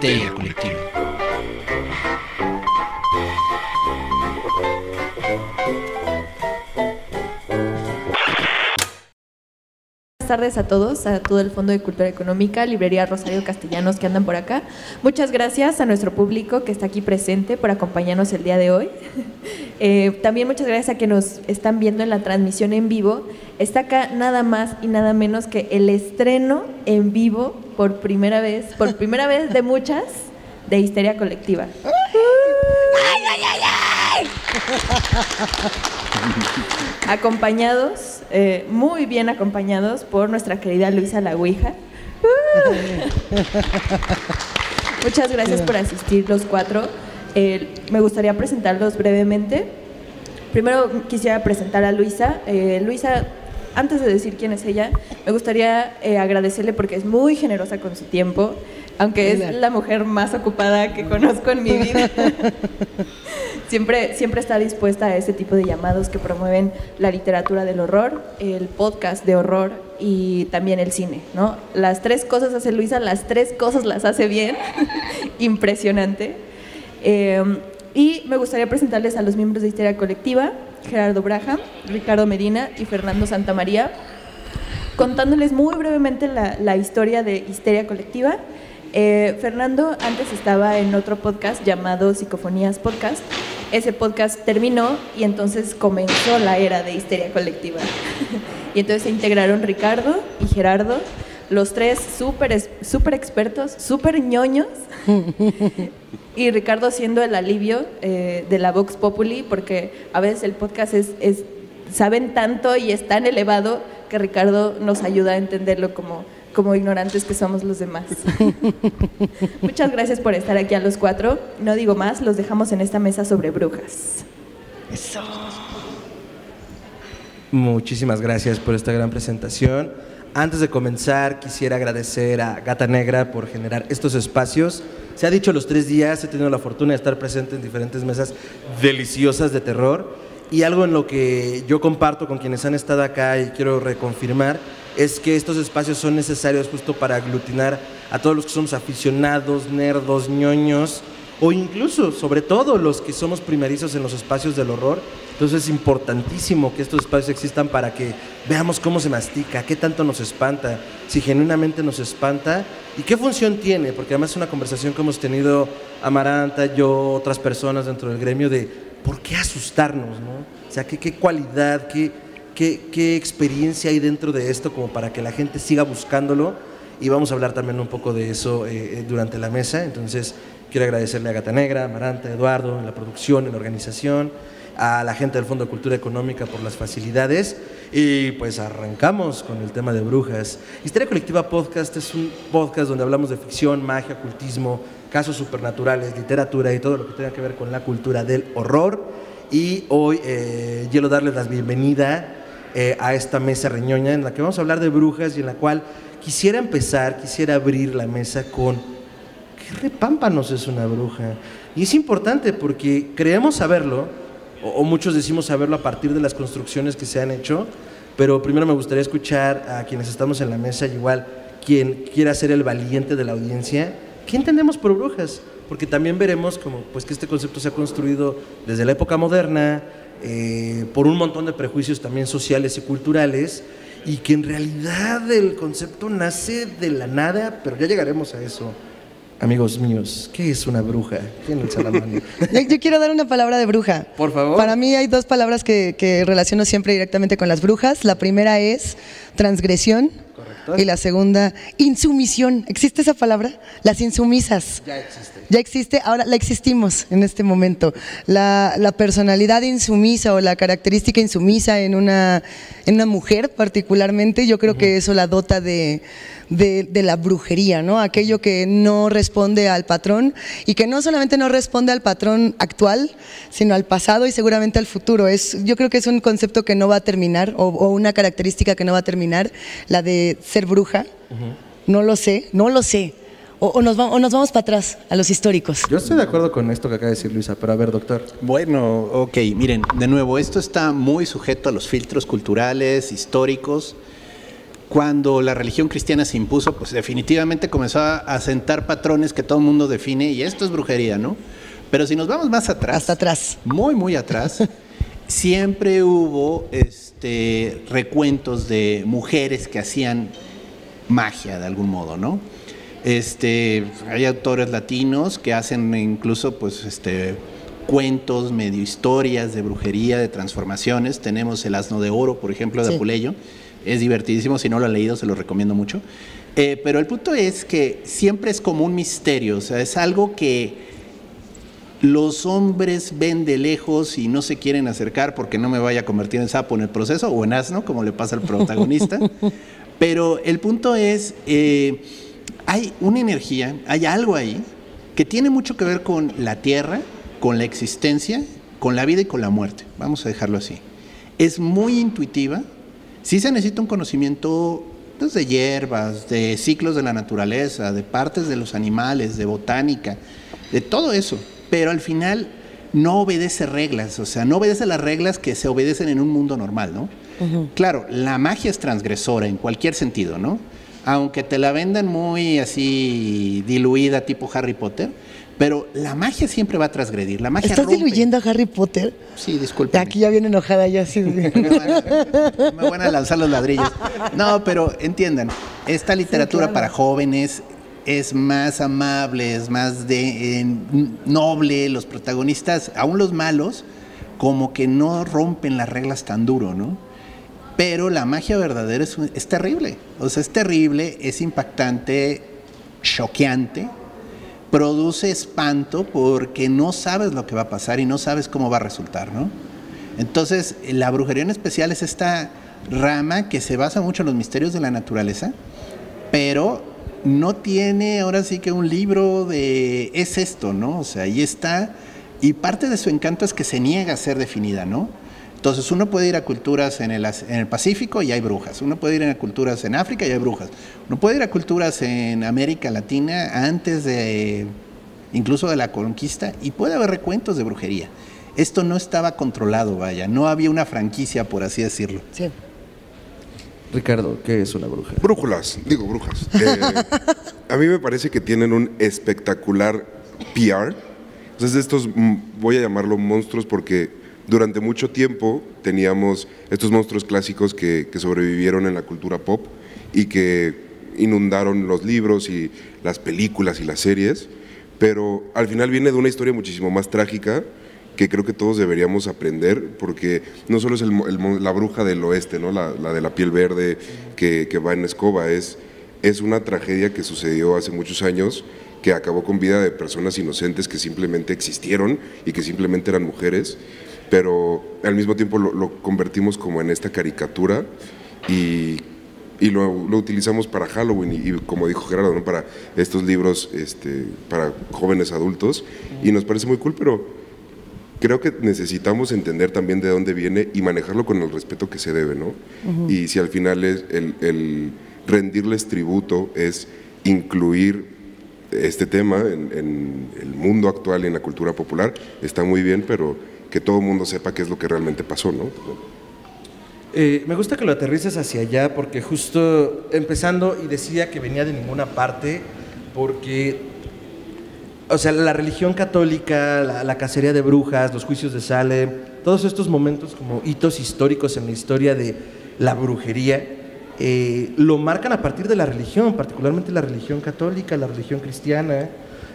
Histeria Colectiva. Buenas tardes a todos, a todo el Fondo de Cultura Económica, Librería Rosario Castellanos que andan por acá. Muchas gracias a nuestro público que está aquí presente por acompañarnos el día de hoy. Eh, también muchas gracias a que nos están viendo en la transmisión en vivo. Está acá nada más y nada menos que el estreno en vivo por primera vez, por primera vez de muchas, de Histeria Colectiva. acompañados, eh, muy bien acompañados por nuestra querida Luisa La Ouija. Muchas gracias por asistir los cuatro. Eh, me gustaría presentarlos brevemente. Primero quisiera presentar a Luisa. Eh, Luisa, antes de decir quién es ella, me gustaría eh, agradecerle porque es muy generosa con su tiempo, aunque es la mujer más ocupada que conozco en mi vida. siempre, siempre está dispuesta a ese tipo de llamados que promueven la literatura del horror, el podcast de horror y también el cine, ¿no? Las tres cosas hace Luisa, las tres cosas las hace bien, impresionante. Eh, y me gustaría presentarles a los miembros de Histeria Colectiva, Gerardo Braja, Ricardo Medina y Fernando Santamaría, contándoles muy brevemente la, historia de Histeria Colectiva. Eh, Fernando antes estaba en otro podcast llamado Psicofonías Podcast. Ese podcast terminó y entonces comenzó la era de Histeria Colectiva. y entonces se integraron Ricardo y Gerardo, los tres súper súper expertos, súper ñoños. y Ricardo siendo el alivio eh, de la Vox Populi, porque a veces el podcast es, es- saben tanto y es tan elevado que Ricardo nos ayuda a entenderlo como, como ignorantes que somos los demás. Muchas gracias por estar aquí a los cuatro. No digo más, los dejamos en esta mesa sobre brujas. Muchísimas gracias por esta gran presentación. Antes de comenzar, quisiera agradecer a Gata Negra por generar estos espacios. Se ha dicho los tres días, he tenido la fortuna de estar presente en diferentes mesas deliciosas de terror. Y algo en lo que yo comparto con quienes han estado acá y quiero reconfirmar es que estos espacios son necesarios justo para aglutinar a todos los que somos aficionados, nerdos, ñoños, o incluso, sobre todo, los que somos primerizos en los espacios del horror. Entonces es importantísimo que estos espacios existan para que veamos cómo se mastica, qué tanto nos espanta, si genuinamente nos espanta y qué función tiene, porque además es una conversación que hemos tenido Amaranta, yo, otras personas dentro del gremio de por qué asustarnos, ¿no? O sea, qué, qué cualidad, qué, qué, qué experiencia hay dentro de esto como para que la gente siga buscándolo y vamos a hablar también un poco de eso eh, eh, durante la mesa. Entonces, quiero agradecerle a Gata Negra, a Amaranta, a Eduardo, en la producción, en la organización, a la gente del Fondo de Cultura Económica por las facilidades. Y pues arrancamos con el tema de brujas. Histeria Colectiva Podcast es un podcast donde hablamos de ficción, magia, ocultismo, casos supernaturales, literatura y todo lo que tenga que ver con la cultura del horror. Y hoy eh, quiero darles la bienvenida eh, a esta mesa reñoña en la que vamos a hablar de brujas y en la cual quisiera empezar, quisiera abrir la mesa con ¿qué repámpanos es una bruja? Y es importante porque creemos saberlo, o, o muchos decimos saberlo a partir de las construcciones que se han hecho, pero primero me gustaría escuchar a quienes estamos en la mesa, igual quien quiera ser el valiente de la audiencia, ¿qué entendemos por brujas? Porque también veremos como, pues, que este concepto se ha construido desde la época moderna, eh, por un montón de prejuicios también sociales y culturales, y que en realidad el concepto nace de la nada, pero ya llegaremos a eso. Amigos míos, ¿qué es una bruja? ¿Quién alza la mano? Yo, yo quiero dar una palabra de bruja. Por favor. Para mí hay dos palabras que, que relaciono siempre directamente con las brujas. La primera es transgresión. Correcto. Y la segunda, insumisión. ¿Existe esa palabra? Las insumisas. Ya existe. Ya existe, ahora la existimos en este momento. La, la personalidad insumisa o la característica insumisa en una, en una mujer particularmente, yo creo que eso la dota de, de, de la brujería, ¿no? Aquello que no responde al patrón y que no solamente no responde al patrón actual, sino al pasado y seguramente al futuro. Es, yo creo que es un concepto que no va a terminar o, o una característica que no va a terminar, la de ser bruja. No lo sé, no lo sé. O, o nos, va- o nos vamos para atrás, a los históricos. Yo estoy de acuerdo con esto que acaba de decir Luisa, pero a ver, doctor. Bueno, ok, miren, de nuevo, esto está muy sujeto a los filtros culturales, históricos, cuando la religión cristiana se impuso, pues definitivamente comenzó a sentar patrones que todo el mundo define y esto es brujería, ¿no? Pero si nos vamos más atrás, hasta atrás, muy muy atrás, siempre hubo este, recuentos de mujeres que hacían magia de algún modo, ¿no? Este, hay autores latinos que hacen incluso pues este cuentos, medio historias de brujería, de transformaciones. Tenemos El asno de oro, por ejemplo, de Apuleyo. Es divertidísimo, si no lo ha leído se lo recomiendo mucho. Eh, pero el punto es que siempre es como un misterio, o sea, es algo que los hombres ven de lejos y no se quieren acercar porque no me vaya a convertir en sapo en el proceso o en asno, como le pasa al protagonista. Pero el punto es, eh, hay una energía, hay algo ahí que tiene mucho que ver con la tierra, con la existencia, con la vida y con la muerte. Vamos a dejarlo así. Es muy intuitiva. Sí se necesita un conocimiento pues, de hierbas, de ciclos de la naturaleza, de partes de los animales, de botánica, de todo eso pero al final no obedece reglas, o sea, no obedece las reglas que se obedecen en un mundo normal, ¿no? Claro, la magia es transgresora en cualquier sentido, ¿no? Aunque te la vendan muy así diluida, tipo Harry Potter, pero la magia siempre va a transgredir. La magia ¿Estás diluyendo a Harry Potter? Sí, disculpe. Aquí ya viene enojada ya así. me, van a, lanzar los ladrillos. No, pero entiendan, esta literatura para jóvenes es más amable, es más de, noble, los protagonistas, aún los malos, como que no rompen las reglas tan duro, ¿no? Pero la magia verdadera es, es terrible, o sea, es terrible, es impactante, choqueante, produce espanto porque no sabes lo que va a pasar y no sabes cómo va a resultar, ¿no? Entonces, la brujería en especial es esta rama que se basa mucho en los misterios de la naturaleza, pero no tiene ahora sí que un libro de es esto, ¿no? O sea, ahí está. Y parte de su encanto es que se niega a ser definida, ¿no? Entonces uno puede ir a culturas en el, en el Pacífico y hay brujas, uno puede ir a culturas en África y hay brujas, uno puede ir a culturas en América Latina antes de incluso de la conquista y puede haber recuentos de brujería. Esto no estaba controlado, vaya, no había una franquicia, por así decirlo. Sí. Ricardo, ¿qué es una bruja? Brújulas, digo brujas. Eh, a mí me parece que tienen un espectacular PR. Entonces, estos mm, voy a llamarlo monstruos porque durante mucho tiempo teníamos estos monstruos clásicos que, que sobrevivieron en la cultura pop y que inundaron los libros y las películas y las series, pero al final viene de una historia muchísimo más trágica que creo que todos deberíamos aprender, porque no solo es la bruja del oeste, ¿no? La, de la piel verde que, va en escoba, es, es una tragedia que sucedió hace muchos años que acabó con vida de personas inocentes que simplemente existieron y que simplemente eran mujeres, pero al mismo tiempo lo, convertimos como en esta caricatura y, y lo, utilizamos para Halloween y, como dijo Gerardo, ¿no? para estos libros este, para jóvenes adultos y nos parece muy cool, pero creo que necesitamos entender también de dónde viene y manejarlo con el respeto que se debe, ¿no? Y si al final es el, rendirles tributo es incluir este tema en, el mundo actual y en la cultura popular, está muy bien, pero que todo mundo sepa qué es lo que realmente pasó, ¿no? Eh, me gusta que lo aterrices hacia allá porque justo empezando y decía que venía de ninguna parte porque o sea, la religión católica, la, cacería de brujas, los juicios de Salem, todos estos momentos como hitos históricos en la historia de la brujería, eh, lo marcan a partir de la religión, particularmente la religión católica, la religión cristiana,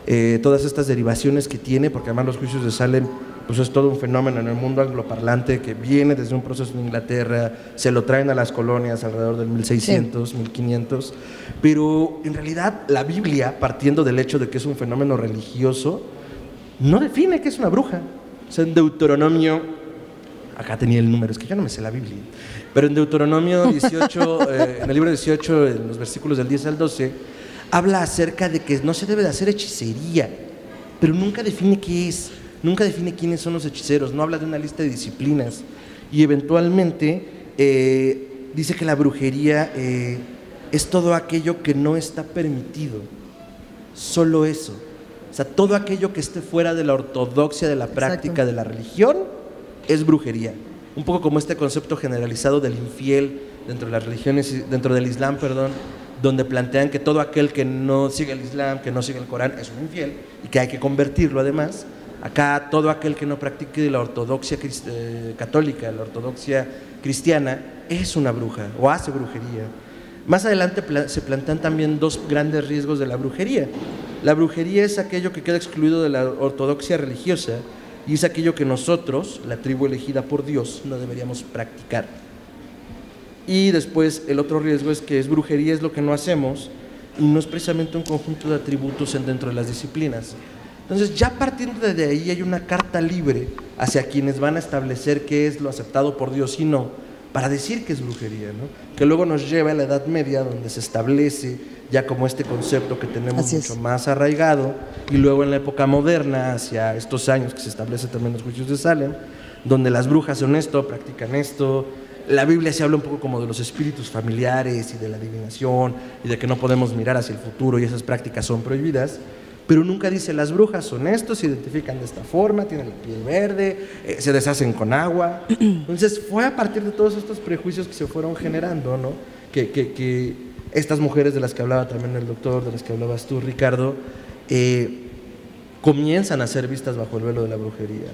eh, todas estas derivaciones que tiene, porque además los juicios de Salem pues es todo un fenómeno en el mundo angloparlante que viene desde un proceso en Inglaterra, se lo traen a las colonias alrededor del 1600, 1500, pero en realidad la Biblia, partiendo del hecho de que es un fenómeno religioso, no define qué es una bruja. O sea, en Deuteronomio, acá tenía el número, es que yo no me sé la Biblia, pero en Deuteronomio 18, eh, en el libro 18, en los versículos del 10 al 12, habla acerca de que no se debe de hacer hechicería, pero nunca define qué es nunca define quiénes son los hechiceros, no habla de una lista de disciplinas y eventualmente eh, dice que la brujería eh, es todo aquello que no está permitido, solo eso. O sea, todo aquello que esté fuera de la ortodoxia de la práctica de la religión es brujería. un poco como este concepto generalizado del infiel dentro de las religiones, dentro del Islam, perdón, donde plantean que todo aquel que no sigue el Islam, que no sigue el Corán, es un infiel y que hay que convertirlo además. Acá todo aquel que no practique la ortodoxia eh, católica, la ortodoxia cristiana, es una bruja o hace brujería. Más adelante se plantean también dos grandes riesgos de la brujería. La brujería es aquello que queda excluido de la ortodoxia religiosa y es aquello que nosotros, la tribu elegida por Dios, no deberíamos practicar. Y después el otro riesgo es que es brujería es lo que no hacemos y no es precisamente un conjunto de atributos dentro de las disciplinas. Entonces ya partiendo de ahí hay una carta libre hacia quienes van a establecer qué es lo aceptado por Dios y no, para decir que es brujería, ¿no? que luego nos lleva a la Edad Media donde se establece ya como este concepto que tenemos mucho más arraigado y luego en la época moderna, hacia estos años que se establece también los juicios de Salem, donde las brujas son esto, practican esto, la Biblia se habla un poco como de los espíritus familiares y de la adivinación y de que no podemos mirar hacia el futuro y esas prácticas son prohibidas, pero nunca dice las brujas son estos, se identifican de esta forma, tienen la piel verde, eh, se deshacen con agua. Entonces fue a partir de todos estos prejuicios que se fueron generando, ¿no? Que, que, estas mujeres de las que hablaba también el doctor, de las que hablabas tú, Ricardo, eh, comienzan a ser vistas bajo el velo de la brujería.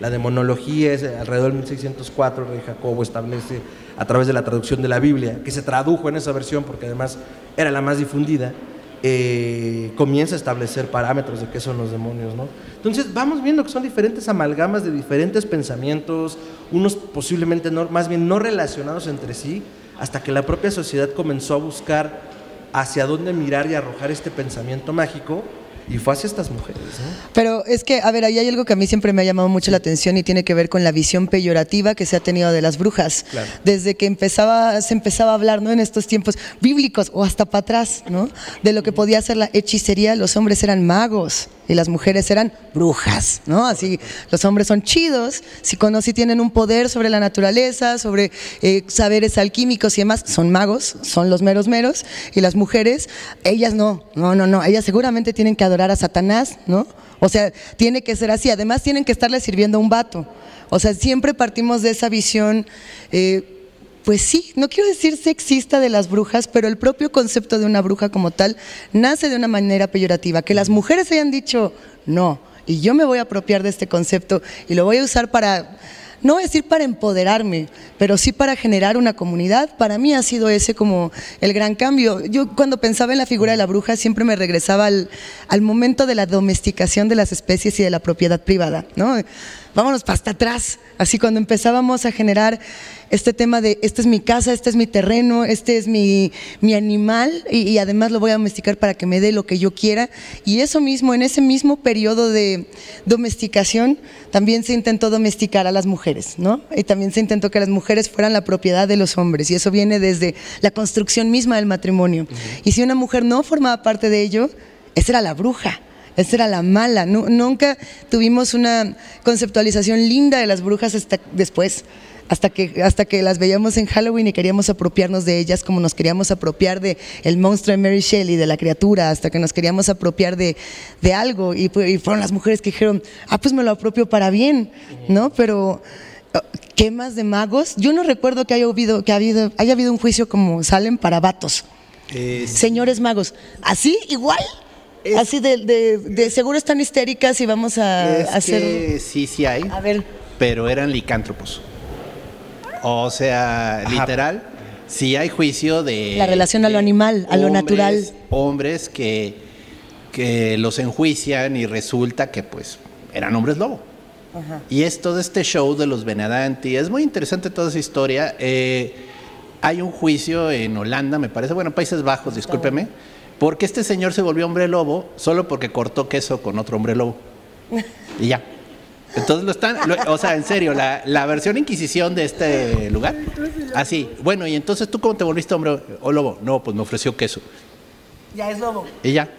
La demonología es alrededor de 1604, el rey Jacobo establece a través de la traducción de la Biblia, que se tradujo en esa versión porque además era la más difundida, eh, comienza a establecer parámetros de qué son los demonios. ¿no? Entonces vamos viendo que son diferentes amalgamas de diferentes pensamientos, unos posiblemente no, más bien no relacionados entre sí, hasta que la propia sociedad comenzó a buscar hacia dónde mirar y arrojar este pensamiento mágico y fue hacia estas mujeres. Pero es que, a ver, ahí hay algo que a mí siempre me ha llamado mucho la atención y tiene que ver con la visión peyorativa que se ha tenido de las brujas. Desde que empezaba, se empezaba a hablar, ¿no? En estos tiempos bíblicos o hasta para atrás, ¿no? De lo que podía ser la hechicería, los hombres eran magos y las mujeres eran brujas, ¿no? Así, los hombres son chidos, si, si tienen un poder sobre la naturaleza, sobre eh, saberes alquímicos y demás, son magos, son los meros meros, y las mujeres, ellas no, no, no, no, ellas seguramente tienen que adorar a Satanás, ¿no? O sea, tiene que ser así, además tienen que estarle sirviendo a un vato. O sea, siempre partimos de esa visión. Eh, pues sí, no quiero decir sexista de las brujas, pero el propio concepto de una bruja como tal nace de una manera peyorativa. Que las mujeres hayan dicho no, y yo me voy a apropiar de este concepto y lo voy a usar para, no voy a decir para empoderarme, pero sí para generar una comunidad. Para mí ha sido ese como el gran cambio. Yo cuando pensaba en la figura de la bruja siempre me regresaba al, al momento de la domesticación de las especies y de la propiedad privada, ¿no? Vámonos para hasta atrás. Así cuando empezábamos a generar este tema de, esta es mi casa, este es mi terreno, este es mi, mi animal y, además lo voy a domesticar para que me dé lo que yo quiera. Y eso mismo, en ese mismo periodo de domesticación, también se intentó domesticar a las mujeres, ¿no? Y también se intentó que las mujeres fueran la propiedad de los hombres y eso viene desde la construcción misma del matrimonio. Y si una mujer no formaba parte de ello, esa era la bruja. Esa era la mala. nunca tuvimos una conceptualización linda de las brujas hasta después. Hasta que, hasta que las veíamos en Halloween y queríamos apropiarnos de ellas como nos queríamos apropiar de el monstruo de Mary Shelley, de la criatura, hasta que nos queríamos apropiar de, algo. Y, fueron las mujeres que dijeron, ah, pues me lo apropio para bien, ¿no? Pero ¿qué más de magos? Yo no recuerdo que haya habido, que haya habido un juicio como salen para vatos. Señores magos, ¿así? ¿Igual? Así de, de, seguro están histéricas y vamos a, hacer. sí, sí hay. A ver. Pero eran licántropos. O sea, literal, sí hay juicio de. La relación a lo animal, a lo natural. Hombres que, que los enjuician y resulta que, pues, eran hombres lobo. Y es todo este show de los Benadanti. Es muy interesante toda esa historia. Eh, hay un juicio en Holanda, me parece, bueno, Países Bajos, discúlpeme porque este señor se volvió hombre lobo solo porque cortó queso con otro hombre lobo. Y ya. Entonces lo están, o sea, en serio, la, versión Inquisición de este lugar. Así. Bueno, y entonces tú cómo te volviste hombre o lobo? No, pues me ofreció queso. Ya es lobo. Y ya.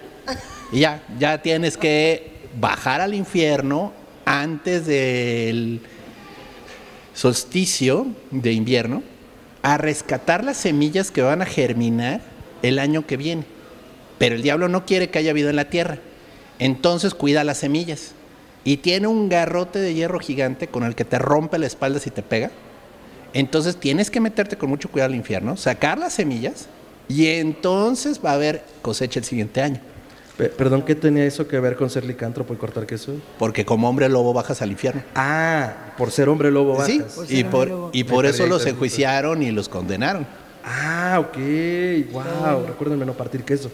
Y ya, ya tienes que bajar al infierno antes del solsticio de invierno a rescatar las semillas que van a germinar el año que viene. Pero el diablo no quiere que haya vida en la tierra. Entonces cuida las semillas. Y tiene un garrote de hierro gigante con el que te rompe la espalda si te pega. Entonces tienes que meterte con mucho cuidado al infierno, sacar las semillas y entonces va a haber cosecha el siguiente año. Pe- Perdón, ¿qué tenía eso que ver con ser licántropo y cortar queso? Porque como hombre lobo bajas al infierno. Ah, por ser hombre lobo bajas. Sí, y por, y por Me eso los enjuiciaron y los condenaron. Ah, ok, wow, recuérdenme no partir queso.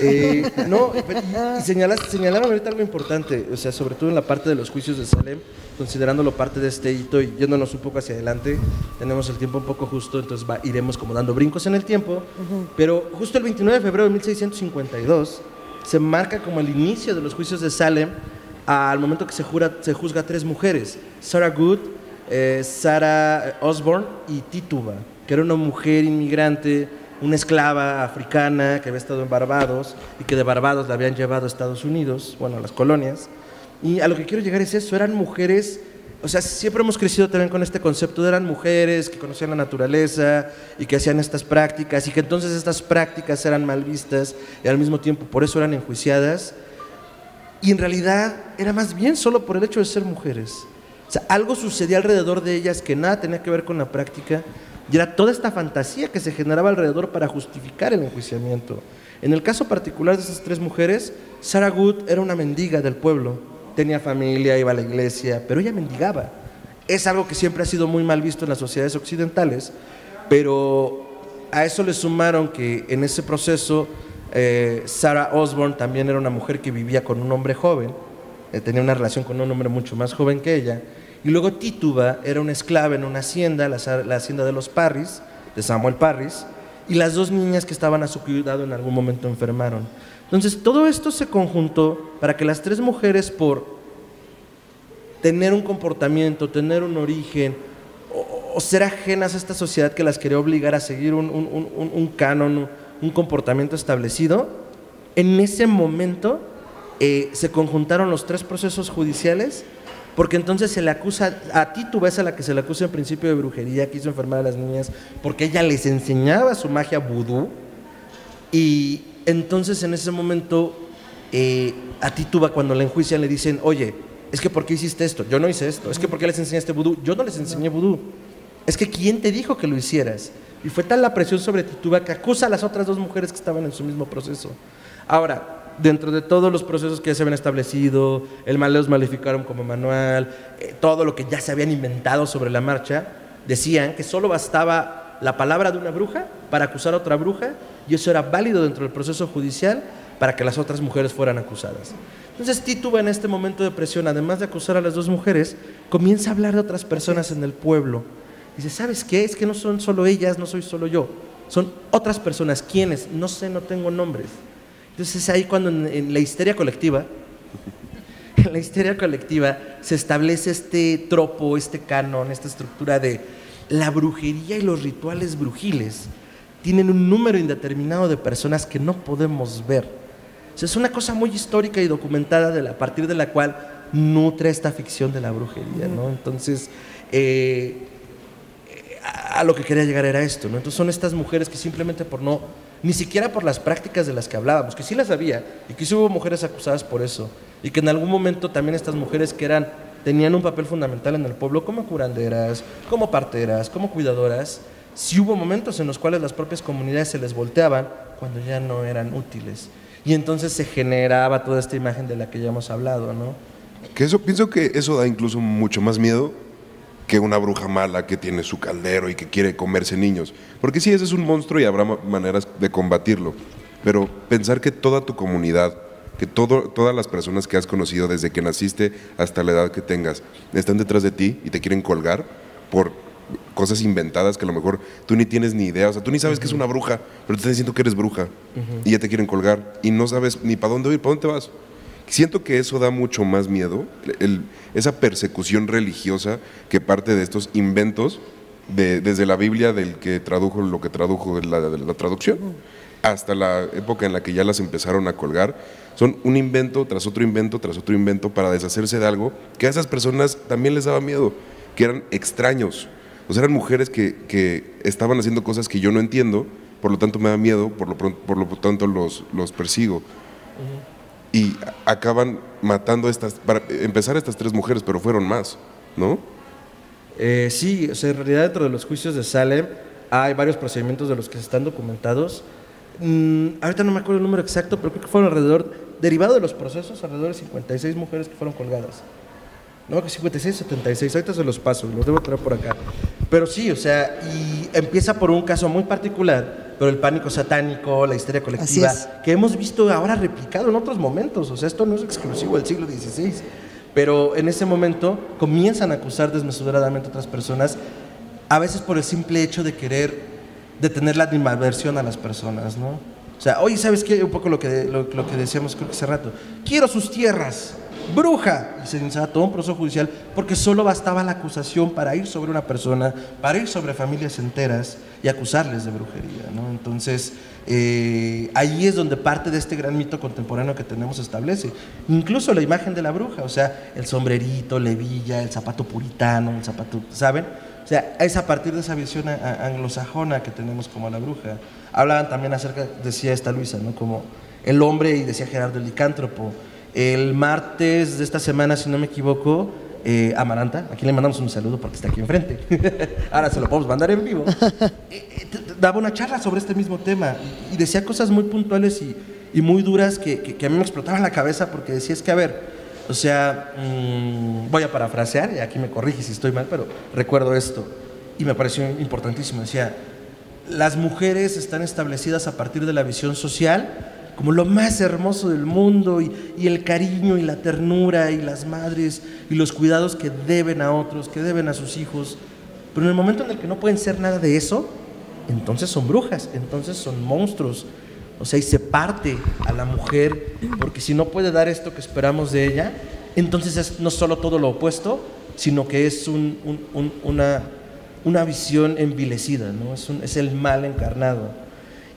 Eh, no, y señalas, señalaron ahorita algo importante, o sea, sobre todo en la parte de los juicios de Salem, considerándolo parte de este hito y yéndonos un poco hacia adelante, tenemos el tiempo un poco justo, entonces va- iremos como dando brincos en el tiempo, pero justo el 29 de febrero de 1652 se marca como el inicio de los juicios de Salem al momento que se, jura, se juzga a tres mujeres, Sarah Good, eh, Sarah Osborne y Tituba, que era una mujer inmigrante, una esclava africana que había estado en Barbados y que de Barbados la habían llevado a Estados Unidos, bueno, a las colonias. Y a lo que quiero llegar es eso, eran mujeres, o sea, siempre hemos crecido también con este concepto, eran mujeres que conocían la naturaleza y que hacían estas prácticas y que entonces estas prácticas eran mal vistas y al mismo tiempo por eso eran enjuiciadas. Y en realidad era más bien solo por el hecho de ser mujeres. O sea, algo sucedía alrededor de ellas que nada tenía que ver con la práctica y era toda esta fantasía que se generaba alrededor para justificar el enjuiciamiento. En el caso particular de esas tres mujeres, Sarah Good era una mendiga del pueblo. Tenía familia, iba a la iglesia, pero ella mendigaba. Es algo que siempre ha sido muy mal visto en las sociedades occidentales, pero a eso le sumaron que en ese proceso eh, Sarah Osborne también era una mujer que vivía con un hombre joven, eh, tenía una relación con un hombre mucho más joven que ella, y luego Tituba era una esclava en una hacienda, la, hacienda de los Parris, de Samuel Parris, y las dos niñas que estaban a su cuidado en algún momento enfermaron. Entonces todo esto se conjuntó para que las tres mujeres por tener un comportamiento, tener un origen, o, ser ajenas a esta sociedad que las quería obligar a seguir un, canon, un comportamiento establecido, en ese momento eh, se conjuntaron los tres procesos judiciales, porque entonces se le acusa, a ti tú ves a la que se le acusa en principio de brujería, que hizo enfermar a las niñas, porque ella les enseñaba su magia vudú, y entonces en ese momento eh, a Tituba cuando la enjuician le dicen, oye, es que ¿por qué hiciste esto? Yo no hice esto. Es que ¿por qué les enseñaste vudú? Yo no les enseñé vudú. Es que ¿quién te dijo que lo hicieras? Y fue tal la presión sobre Tituba que acusa a las otras dos mujeres que estaban en su mismo proceso. Ahora, dentro de todos los procesos que ya se habían establecido, el Maleus Maleficarum como manual, eh, todo lo que ya se habían inventado sobre la marcha, decían que solo bastaba la palabra de una bruja para acusar a otra bruja y eso era válido dentro del proceso judicial para que las otras mujeres fueran acusadas. Entonces Tituba en este momento de presión, además de acusar a las dos mujeres, comienza a hablar de otras personas en el pueblo. Dice, ¿sabes qué? Es que no son solo ellas, no soy solo yo. Son otras personas. ¿Quiénes? No sé, no tengo nombres. Entonces es ahí cuando en, en la histeria colectiva, en la histeria colectiva se establece este tropo, este canon, esta estructura de la brujería y los rituales brujiles tienen un número indeterminado de personas que no podemos ver. O sea, es una cosa muy histórica y documentada de la, a partir de la cual nutre esta ficción de la brujería, ¿no? Entonces, eh, a a lo que quería llegar era esto, ¿no? Entonces son estas mujeres que simplemente por no, ni siquiera por las prácticas de las que hablábamos, que sí las había, y que sí hubo mujeres acusadas por eso, y que en algún momento también estas mujeres que eran, tenían un papel fundamental en el pueblo como curanderas, como parteras, como cuidadoras, sí hubo momentos en los cuales las propias comunidades se les volteaban cuando ya no eran útiles. Y entonces se generaba toda esta imagen de la que ya hemos hablado, ¿no? Que eso, pienso que eso da incluso mucho más miedo que una bruja mala que tiene su caldero y que quiere comerse niños. Porque sí, ese es un monstruo y habrá ma- maneras de combatirlo. Pero pensar que toda tu comunidad, que todo, todas las personas que has conocido desde que naciste hasta la edad que tengas, están detrás de ti y te quieren colgar por cosas inventadas que a lo mejor tú ni tienes ni idea. O sea, tú ni sabes que es una bruja, pero te están diciendo que eres bruja y ya te quieren colgar y no sabes ni para dónde ir, para dónde te vas. Siento que eso da mucho más miedo, el- esa persecución religiosa que parte de estos inventos, de- desde la Biblia del que tradujo lo que tradujo la, traducción, hasta la época en la que ya las empezaron a colgar. Son un invento tras otro invento tras otro invento para deshacerse de algo que a esas personas también les daba miedo, que eran extraños. O sea, eran mujeres que, estaban haciendo cosas que yo no entiendo, por lo tanto me da miedo, por lo, por lo tanto los persigo y acaban matando estas, para empezar estas tres mujeres, pero fueron más, ¿no? Eh, sí, o sea, en realidad dentro de los juicios de Salem hay varios procedimientos de los que se están documentados. Mm, ahorita no me acuerdo el número exacto, pero creo que fueron alrededor, derivado de los procesos, alrededor de 56 mujeres que fueron colgadas. No, que 56, 76, ahorita se los paso, los debo traer por acá. Pero sí, o sea, y empieza por un caso muy particular, pero el pánico satánico, la histeria colectiva, es. que hemos visto ahora replicado en otros momentos, o sea, esto no es exclusivo del siglo XVI, pero en ese momento comienzan a acusar desmesuradamente a otras personas, a veces por el simple hecho de querer detener la animadversión a las personas, ¿no? O sea, oye, ¿sabes qué? Un poco lo que, lo, lo que decíamos creo que hace rato. Quiero sus tierras, bruja. Y se iniciaba todo un proceso judicial porque solo bastaba la acusación para ir sobre una persona, para ir sobre familias enteras y acusarles de brujería. Entonces, eh, ahí es donde parte de este gran mito contemporáneo que tenemos establece. Incluso la imagen de la bruja, o sea, el sombrerito, levilla, el zapato puritano, el zapato, ¿saben? O sea, es a partir de esa visión anglosajona que tenemos como la bruja. Hablaban también acerca, decía esta Luisa, ¿no? Como el hombre, y decía Gerardo el licántropo. El martes de esta semana, si no me equivoco, eh, Amaranta, aquí le mandamos un saludo porque está aquí enfrente. Ahora se lo podemos mandar en vivo. Eh, eh, daba una charla sobre este mismo tema y, decía cosas muy puntuales y, y muy duras que, que- que a mí me explotaban la cabeza porque decía, es que a ver, o sea, mm, voy a parafrasear y aquí me corrige si estoy mal, pero recuerdo esto y me pareció importantísimo. Decía, las mujeres están establecidas a partir de la visión social como lo más hermoso del mundo y, el cariño y la ternura y las madres y los cuidados que deben a otros, que deben a sus hijos. Pero en el momento en el que no pueden ser nada de eso, entonces son brujas, entonces son monstruos. O sea, y se parte a la mujer, porque si no puede dar esto que esperamos de ella, entonces es no solo todo lo opuesto, sino que es un- un- un- una, una visión envilecida, ¿no? es el mal encarnado.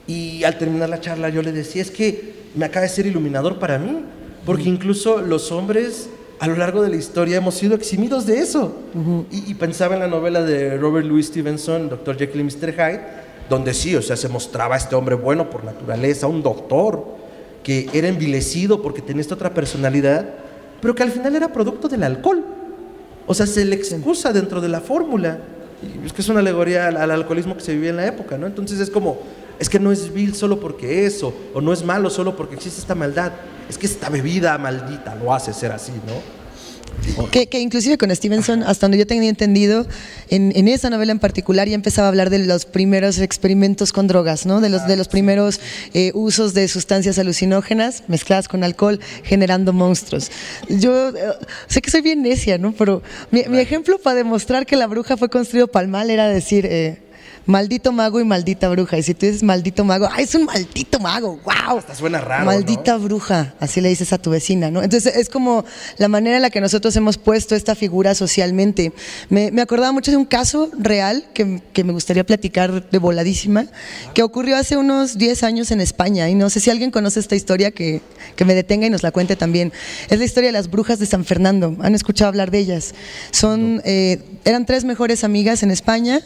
Y al terminar la charla yo le decía, es que me acaba de ser iluminador para mí, porque incluso los hombres a lo largo de la historia hemos sido eximidos de eso. y, y pensaba en la novela de Robert Louis Stevenson, Dr. Jekyll y Mr. Hyde, donde sí, o sea, se mostraba a este hombre bueno por naturaleza, un doctor, que era envilecido porque tenía esta otra personalidad, pero que al final era producto del alcohol. O sea, se le excusa dentro de la fórmula. Y es que es una alegoría al, al alcoholismo que se vivía en la época, ¿no? Entonces es como, es que no es vil solo porque eso, o no es malo solo porque existe esta maldad. Es que esta bebida maldita lo hace ser así, ¿no? Que, que inclusive con Stevenson, hasta donde yo tenía entendido, en, en esa novela en particular ya empezaba a hablar de los primeros experimentos con drogas, ¿no? de, los, de los primeros eh, usos de sustancias alucinógenas mezcladas con alcohol, generando monstruos. Yo eh, sé que soy bien necia, ¿no? pero mi, mi ejemplo para demostrar que la bruja fue construido para el mal era decir... eh, Maldito mago y maldita bruja. Y si tú dices maldito mago, ¡ay, es un maldito mago! ¡Wow! Hasta suena raro, Maldita bruja, así le dices a tu vecina, ¿no? Entonces es como la manera en la que nosotros hemos puesto esta figura socialmente. Me, me acordaba mucho de un caso real que, que me gustaría platicar de voladísima, que ocurrió hace unos 10 años en España, y no sé si alguien conoce esta historia que, que me detenga y nos la cuente también. Es la historia de las brujas de San Fernando, ¿han escuchado hablar de ellas? Son, eh, eran tres mejores amigas en España,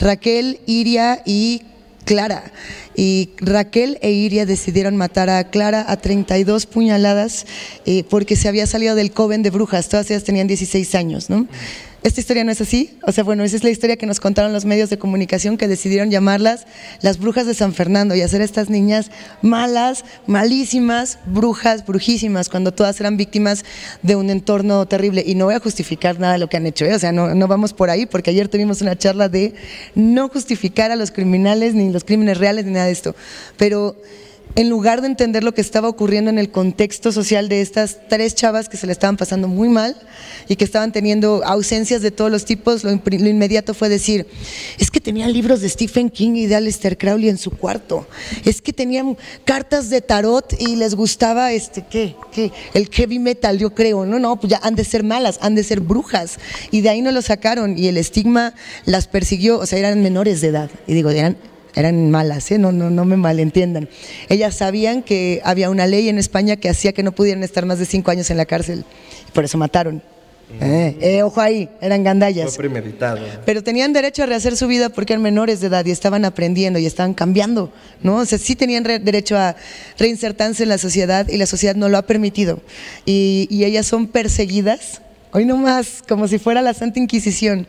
Raquel, Iria y Clara. Y Raquel e Iria decidieron matar a Clara a 32 puñaladas eh, porque se había salido del coven de brujas. Todas ellas tenían 16 años, ¿no? Esta historia no es así. O sea, bueno, esa es la historia que nos contaron los medios de comunicación que decidieron llamarlas las brujas de San Fernando y hacer a estas niñas malas, malísimas, brujas, brujísimas, cuando todas eran víctimas de un entorno terrible. Y no voy a justificar nada de lo que han hecho, ¿eh? o sea, no, no vamos por ahí, porque ayer tuvimos una charla de no justificar a los criminales, ni los crímenes reales, ni nada de esto. Pero en lugar de entender lo que estaba ocurriendo en el contexto social de estas tres chavas que se le estaban pasando muy mal y que estaban teniendo ausencias de todos los tipos, lo, inmediato fue decir, es que tenían libros de Stephen King y de Aleister Crowley en su cuarto, es que tenían cartas de tarot y les gustaba este, ¿qué? ¿Qué? El heavy metal, yo creo, no, no, pues ya han de ser malas, han de ser brujas y de ahí no lo sacaron y el estigma las persiguió, o sea, eran menores de edad y digo, eran eran malas, ¿eh? no, no, no me malentiendan. Ellas sabían que había una ley en España que hacía que no pudieran estar más de cinco años en la cárcel, por eso mataron. Eh, eh, ojo ahí, eran Fue gandallas. premeditado. Pero tenían derecho a rehacer su vida porque eran menores de edad y estaban aprendiendo y estaban cambiando, ¿no? O sea, sí tenían re- derecho a reinsertarse en la sociedad y la sociedad no lo ha permitido. Y, y ellas son perseguidas hoy no más, como si fuera la Santa Inquisición,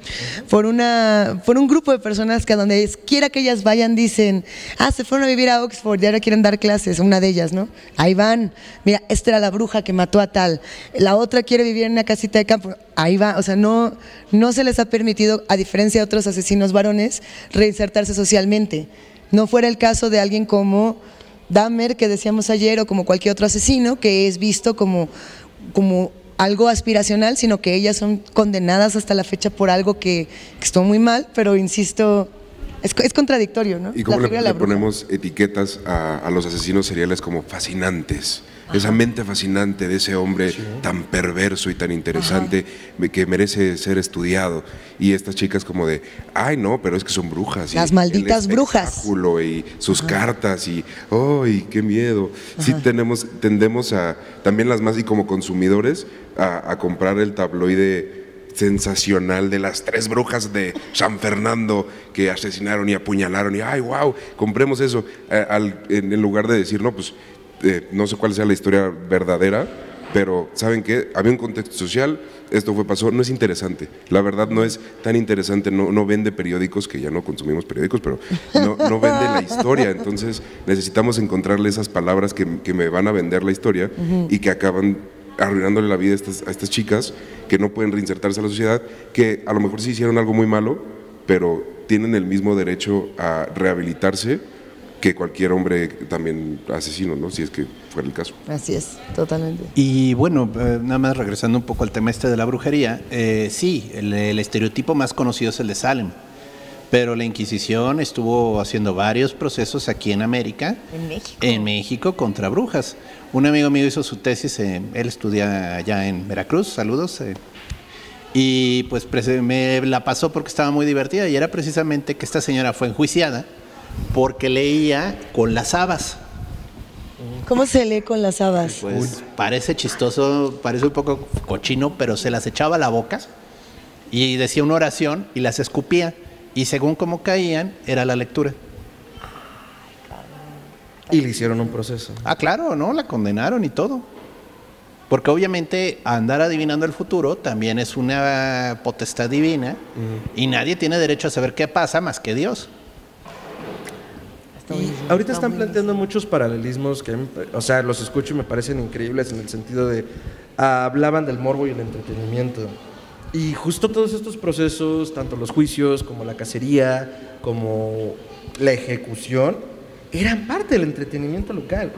por, una, por un grupo de personas que a donde quiera que ellas vayan dicen, ah, se fueron a vivir a Oxford y ahora quieren dar clases, una de ellas, ¿no? Ahí van, mira, esta era la bruja que mató a tal, la otra quiere vivir en una casita de campo, ahí va, o sea, no, no se les ha permitido, a diferencia de otros asesinos varones, reinsertarse socialmente. No fuera el caso de alguien como Dahmer, que decíamos ayer, o como cualquier otro asesino, que es visto como, como algo aspiracional, sino que ellas son condenadas hasta la fecha por algo que, que estuvo muy mal, pero insisto, es, es contradictorio, ¿no? Y cómo La le, ponemos etiquetas a, a los asesinos seriales como fascinantes. Esa mente fascinante de ese hombre tan perverso y tan interesante que merece ser estudiado. Y estas chicas como de, ay no, pero es que son brujas. y Las el malditas brujas. Y sus cartas y, ¡ay, qué miedo! Sí tenemos, tendemos a, también las más, y como consumidores, a, a comprar el tabloide sensacional de las tres brujas de San Fernando que asesinaron y apuñalaron y ay wow compremos eso eh, al- en, en lugar de decir no pues eh, no sé cuál sea la historia verdadera pero saben qué había un contexto social esto fue pasó no es interesante. La verdad no es tan interesante no, no vende periódicos que ya no consumimos periódicos pero no, no vende la historia. Entonces necesitamos encontrarle esas palabras que, que me van a vender la historia y que acaban arruinándole la vida a estas, a estas chicas que no pueden reinsertarse a la sociedad, que a lo mejor sí hicieron algo muy malo, pero tienen el mismo derecho a rehabilitarse que cualquier hombre también asesino, ¿no? Si es que fuera el caso. Así es, totalmente. Y bueno, eh, nada más regresando un poco al tema este de la brujería, eh, sí, el, el estereotipo más conocido es el de Salem, pero la Inquisición estuvo haciendo varios procesos aquí en América, En México. en México contra brujas. Un amigo mío hizo su tesis, eh, él estudia allá en Veracruz, saludos, eh, y pues prese- me la pasó porque estaba muy divertida y era precisamente que esta señora fue enjuiciada porque leía con las habas. ¿Cómo se lee con las habas? Pues parece chistoso, parece un poco cochino, pero se las echaba a la boca y decía una oración y las escupía. Y según cómo caían, era la lectura. Y le hicieron un proceso. Ah, claro, ¿no? La condenaron y todo. Porque obviamente andar adivinando el futuro también es una potestad divina y nadie tiene derecho a saber qué pasa más que Dios. Y ahorita están planteando muchos paralelismos que, o sea, los escucho y me parecen increíbles en el sentido de, ah, hablaban del morbo y el entretenimiento. Y justo todos estos procesos, tanto los juicios como la cacería, como la ejecución, eran parte del entretenimiento local.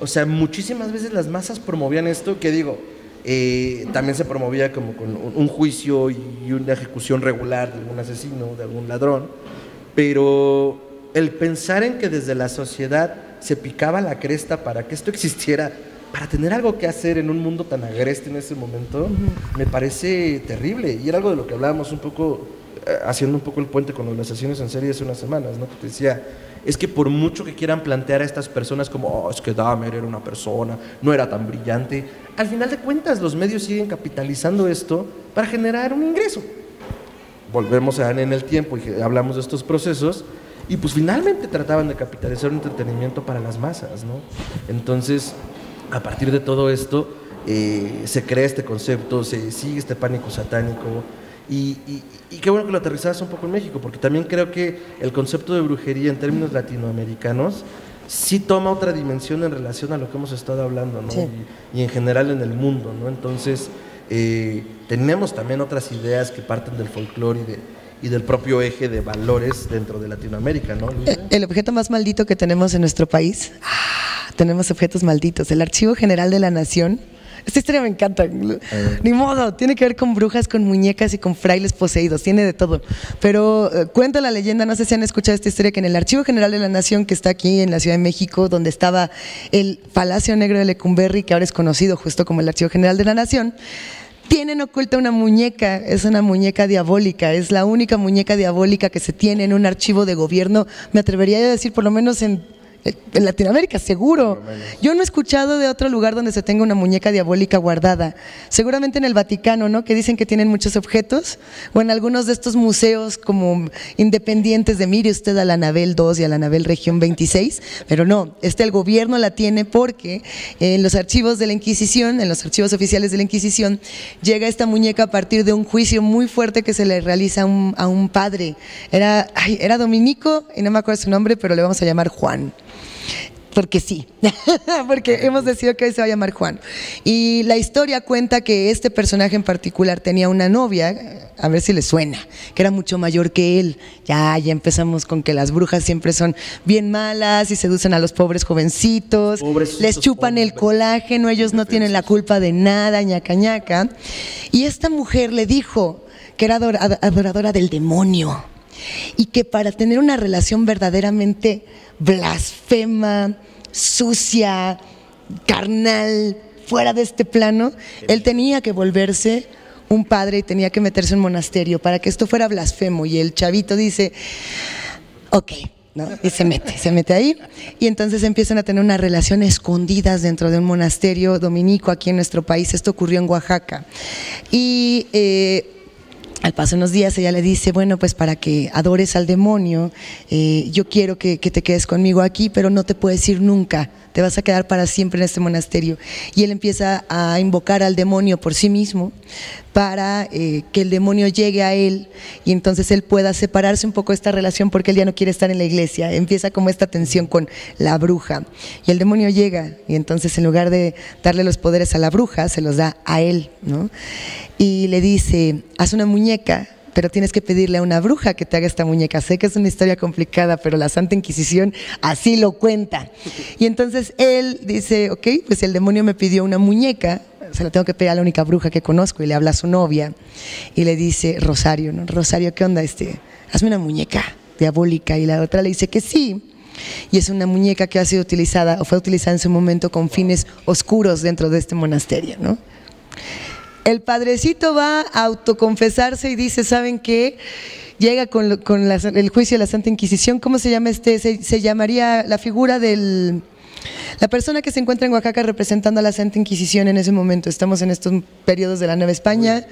O sea, muchísimas veces las masas promovían esto, que digo, eh, también se promovía como con un un juicio y una ejecución regular de algún asesino, de algún ladrón, pero el pensar en que desde la sociedad se picaba la cresta para que esto existiera, para tener algo que hacer en un mundo tan agreste en ese momento, me parece terrible. Y era algo de lo que hablábamos un poco, eh, haciendo un poco el puente con los asesinos en serie hace unas semanas, ¿no? Que te decía, es que por mucho que quieran plantear a estas personas como, oh, es que Dahmer era una persona, no era tan brillante, al final de cuentas los medios siguen capitalizando esto para generar un ingreso volvemos a en el tiempo y hablamos de estos procesos y pues finalmente trataban de capitalizar un entretenimiento para las masas, ¿no? Entonces, a partir de todo esto, eh, se crea este concepto, se sigue este pánico satánico y, y- y qué bueno que lo aterrizabas un poco en México, porque también creo que el concepto de brujería en términos latinoamericanos sí toma otra dimensión en relación a lo que hemos estado hablando, ¿no? Sí. Y, y en general en el mundo, ¿no? Entonces, eh, tenemos también otras ideas que parten del folclore y, de- y del propio eje de valores dentro de Latinoamérica, ¿no? Luisa? Eh, El objeto más maldito que tenemos en nuestro país, ah, tenemos objetos malditos. El Archivo General de la Nación. Esta historia me encanta. Ni modo, tiene que ver con brujas, con muñecas y con frailes poseídos, tiene de todo. Pero eh, cuenta la leyenda, no sé si han escuchado esta historia, que en el Archivo General de la Nación, que está aquí en la Ciudad de México, donde estaba el Palacio Negro de Lecumberri, que ahora es conocido justo como el Archivo General de la Nación, tienen oculta una muñeca, es una muñeca diabólica, es la única muñeca diabólica que se tiene en un archivo de gobierno, me atrevería a decir por lo menos en, En Latinoamérica, seguro. Yo no he escuchado de otro lugar donde se tenga una muñeca diabólica guardada. Seguramente en el Vaticano, ¿no? Que dicen que tienen muchos objetos. O en algunos de estos museos como independientes de mire usted a la Anabel 2 y a la Anabel Región 26. Pero no, este el gobierno la tiene porque en los archivos de la Inquisición, en los archivos oficiales de la Inquisición, llega esta muñeca a partir de un juicio muy fuerte que se le realiza a un, a un padre. Era, ay, era dominico y no me acuerdo su nombre, pero le vamos a llamar Juan porque sí, porque hemos decidido que hoy se va a llamar Juan. Y la historia cuenta que este personaje en particular tenía una novia, a ver si le suena, que era mucho mayor que él. Ya, ya empezamos con que las brujas siempre son bien malas y seducen a los pobres jovencitos, les chupan el colágeno, ellos no tienen la culpa de nada, ñaca ñaca. Y esta mujer le dijo que era ador- ad- adoradora del demonio y que para tener una relación verdaderamente blasfema, sucia, carnal, fuera de este plano, él tenía que volverse un padre y tenía que meterse en un monasterio para que esto fuera blasfemo. Y el chavito dice, ok, ¿no? Y se mete, se mete ahí. Y entonces empiezan a tener una relación escondidas dentro de un monasterio dominico aquí en nuestro país. Esto ocurrió en Oaxaca. Y eh, al paso de unos días ella le dice, bueno, pues para que adores al demonio, eh, yo quiero que, que te quedes conmigo aquí, pero no te puedes ir nunca, te vas a quedar para siempre en este monasterio. Y él empieza a invocar al demonio por sí mismo para eh, que el demonio llegue a él y entonces él pueda separarse un poco de esta relación porque él ya no quiere estar en la iglesia. Empieza como esta tensión con la bruja. Y el demonio llega y entonces en lugar de darle los poderes a la bruja, se los da a él, ¿no? Y le dice, haz una muñeca, pero tienes que pedirle a una bruja que te haga esta muñeca. Sé que es una historia complicada, pero la Santa Inquisición así lo cuenta. Y entonces él dice, ok, pues el demonio me pidió una muñeca, se la tengo que pedir a la única bruja que conozco, y le habla a su novia, y le dice, Rosario, ¿no? Rosario, ¿qué onda? Este, hazme una muñeca diabólica. Y la otra le dice que sí. Y es una muñeca que ha sido utilizada, o fue utilizada en su momento con fines oscuros dentro de este monasterio, ¿no? El padrecito va a autoconfesarse y dice, ¿saben qué? Llega con, lo- con la- el juicio de la Santa Inquisición. ¿Cómo se llama este? Se, se llamaría la figura del... La persona que se encuentra en Oaxaca representando a la Santa Inquisición en ese momento. Estamos en estos periodos de la Nueva España.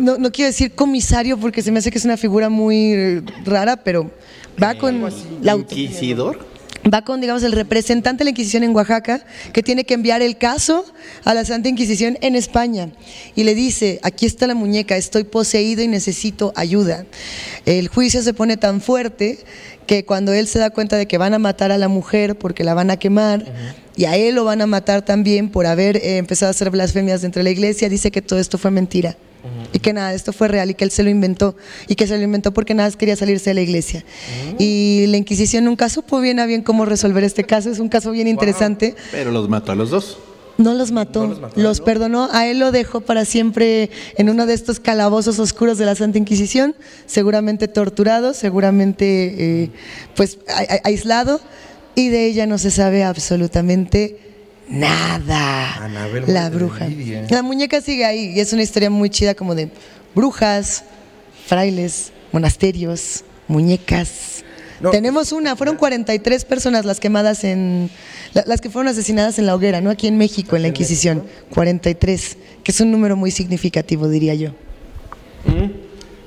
No, no quiero decir comisario porque se me hace que es una figura muy eh, rara, pero va con la auto- Inquisidor. Va con, digamos, el representante de la Inquisición en Oaxaca, que tiene que enviar el caso a la Santa Inquisición en España. Y le dice, aquí está la muñeca, estoy poseído y necesito ayuda. El juicio se pone tan fuerte que cuando él se da cuenta de que van a matar a la mujer porque la van a quemar, y a él lo van a matar también por haber eh, empezado a hacer blasfemias dentro de la iglesia, dice que todo esto fue mentira. Y que nada, esto fue real y que él se lo inventó. Y que se lo inventó porque nada más quería salirse de la iglesia. Y la Inquisición nunca supo bien a bien cómo resolver este caso. Es un caso bien interesante. Pero los mató a los dos. No los mató, los, perdonó. A él lo dejó para siempre en uno de estos calabozos oscuros de la Santa Inquisición, seguramente torturado, seguramente eh, pues a- a- aislado. Y de ella no se sabe absolutamente nada. Anabel, la bruja. La muñeca sigue ahí y es una historia muy chida como de brujas, frailes, monasterios, muñecas. No. Tenemos una, fueron 43 personas las quemadas en, la- las que fueron asesinadas en la hoguera, ¿no? Aquí en México, en la Inquisición. 43, que es un número muy significativo, diría yo.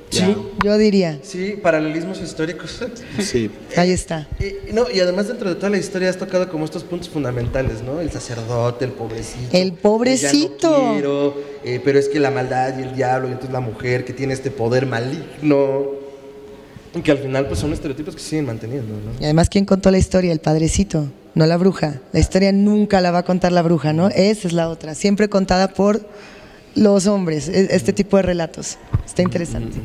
Sí, Yo diría, sí, paralelismos históricos. Sí. ahí está. Y, no, y además dentro de toda la historia has tocado como estos puntos fundamentales, ¿no? El sacerdote, el pobrecito. El pobrecito. Ya no quiero, eh, pero es que la maldad y el diablo, y entonces la mujer que tiene este poder maligno. Y que al final pues son estereotipos que se siguen manteniendo, ¿no? Y además, ¿quién contó la historia? El padrecito, no la bruja. La historia nunca la va a contar la bruja, ¿no? Esa es la otra, siempre contada por los hombres, e- este tipo de relatos. Está interesante.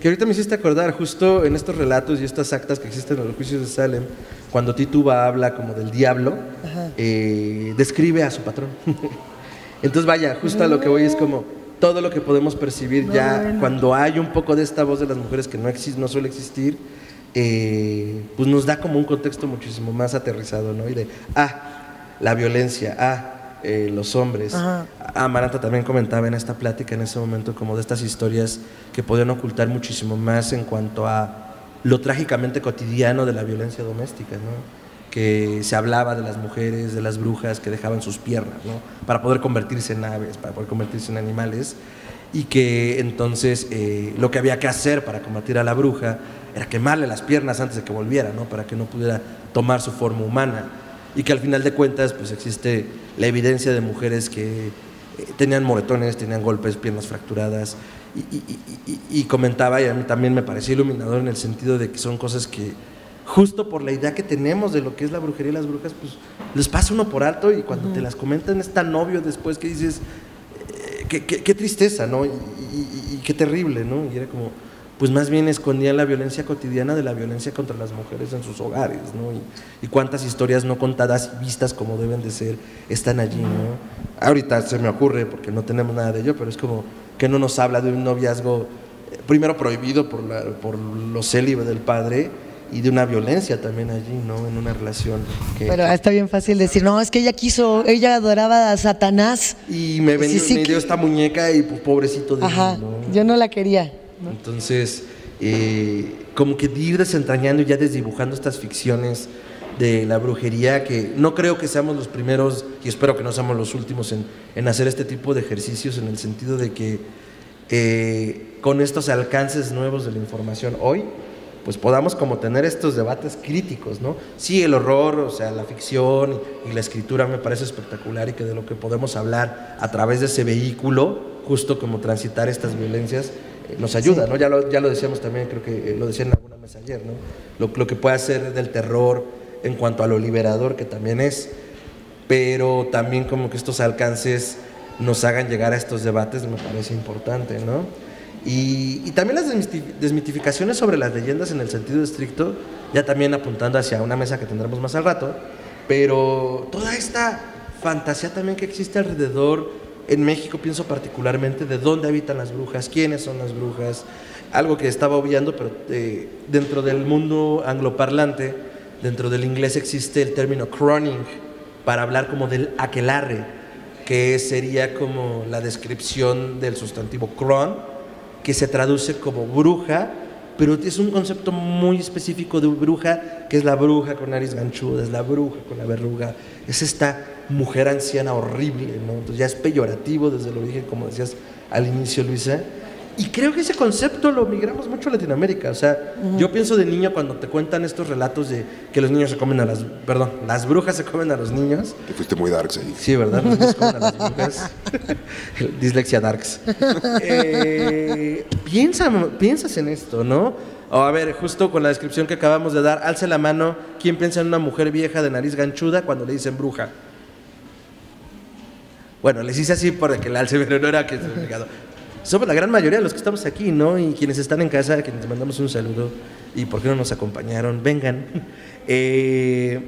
Que ahorita me hiciste acordar, justo en estos relatos y estas actas que existen en los juicios de Salem, cuando Tituba habla como del diablo, eh, describe a su patrón. Entonces, vaya, justo a lo que voy es como todo lo que podemos percibir ya cuando hay un poco de esta voz de las mujeres que no, existe, no suele existir, eh, pues nos da como un contexto muchísimo más aterrizado, ¿no? Y de, ah, la violencia, ah, eh, los hombres. Ajá. Amaranta también comentaba en esta plática en ese momento como de estas historias que podían ocultar muchísimo más en cuanto a lo trágicamente cotidiano de la violencia doméstica, ¿no? que se hablaba de las mujeres, de las brujas que dejaban sus piernas, ¿no? Para poder convertirse en aves, para poder convertirse en animales. Y que entonces eh, lo que había que hacer para combatir a la bruja era quemarle las piernas antes de que volviera, ¿no? Para que no pudiera tomar su forma humana. Y que al final de cuentas, pues existe la evidencia de mujeres que eh, tenían moretones, tenían golpes, piernas fracturadas. Y, y- y- y comentaba, y a mí también me pareció iluminador en el sentido de que son cosas que justo por la idea que tenemos de lo que es la brujería y las brujas, pues les pasa uno por alto y cuando te las comentan es tan obvio después que dices, eh, qué, qué- qué tristeza, ¿no? Y qué terrible, ¿no? Y era como, pues más bien escondían la violencia cotidiana de la violencia contra las mujeres en sus hogares, ¿no? Y, y cuántas historias no contadas y vistas como deben de ser están allí, ¿no? Ahorita se me ocurre, porque no tenemos nada de ello, pero es como que no nos habla de un noviazgo eh, primero prohibido por, la, por lo célibe del padre y de una violencia también allí, ¿no? En una relación que... Pero está bien fácil decir, no, es que ella quiso, ella adoraba a Satanás. y me, vendió, Sí, sí, me dio que- esta muñeca y pues, pobrecito de Ajá, mí, ¿no? yo no la quería. Entonces, eh, como que ir desentrañando y ya desdibujando estas ficciones de la brujería, que no creo que seamos los primeros y espero que no seamos los últimos en, en hacer este tipo de ejercicios, en el sentido de que eh, con estos alcances nuevos de la información hoy, pues podamos como tener estos debates críticos, ¿no? Sí, el horror, o sea, la ficción y, la escritura me parece espectacular y que de lo que podemos hablar a través de ese vehículo, justo como transitar estas violencias, nos ayuda, ¿no? Ya lo, ya lo decíamos también, creo que eh, lo decía en alguna mesa ayer, ¿no? Lo, lo que puede hacer del terror en cuanto a lo liberador que también es, pero también como que estos alcances nos hagan llegar a estos debates me parece importante, ¿no? Y, y también las desmiti- desmitificaciones sobre las leyendas en el sentido estricto, ya también apuntando hacia una mesa que tendremos más al rato, pero toda esta fantasía también que existe alrededor, en México pienso particularmente, de dónde habitan las brujas, quiénes son las brujas, algo que estaba obviando, pero eh, dentro del mundo angloparlante, dentro del inglés existe el término croning, para hablar como del aquelarre, que sería como la descripción del sustantivo cron, que se traduce como bruja, pero es un concepto muy específico de bruja, que es la bruja con nariz ganchuda, es la bruja con la verruga, es esta mujer anciana horrible, ¿no? Entonces ya es peyorativo desde el origen, como decías al inicio, Luisa. Y creo que ese concepto lo migramos mucho a Latinoamérica. O sea, yo pienso de niño cuando te cuentan estos relatos de que los niños se comen a las. Perdón, las brujas se comen a los niños. Te fuiste muy darks ahí. Sí, ¿verdad? Los niños comen a las brujas. Dislexia Darks. Eh, piensa, piensas en esto, ¿no? O a ver, justo con la descripción que acabamos de dar, alce la mano. ¿Quién piensa en una mujer vieja de nariz ganchuda cuando le dicen bruja? Bueno, les hice así para que la alce, pero no era que se. Somos la gran mayoría de los que estamos aquí, ¿no? Y quienes están en casa, quienes mandamos un saludo. ¿Y por qué no nos acompañaron? Vengan. Eh,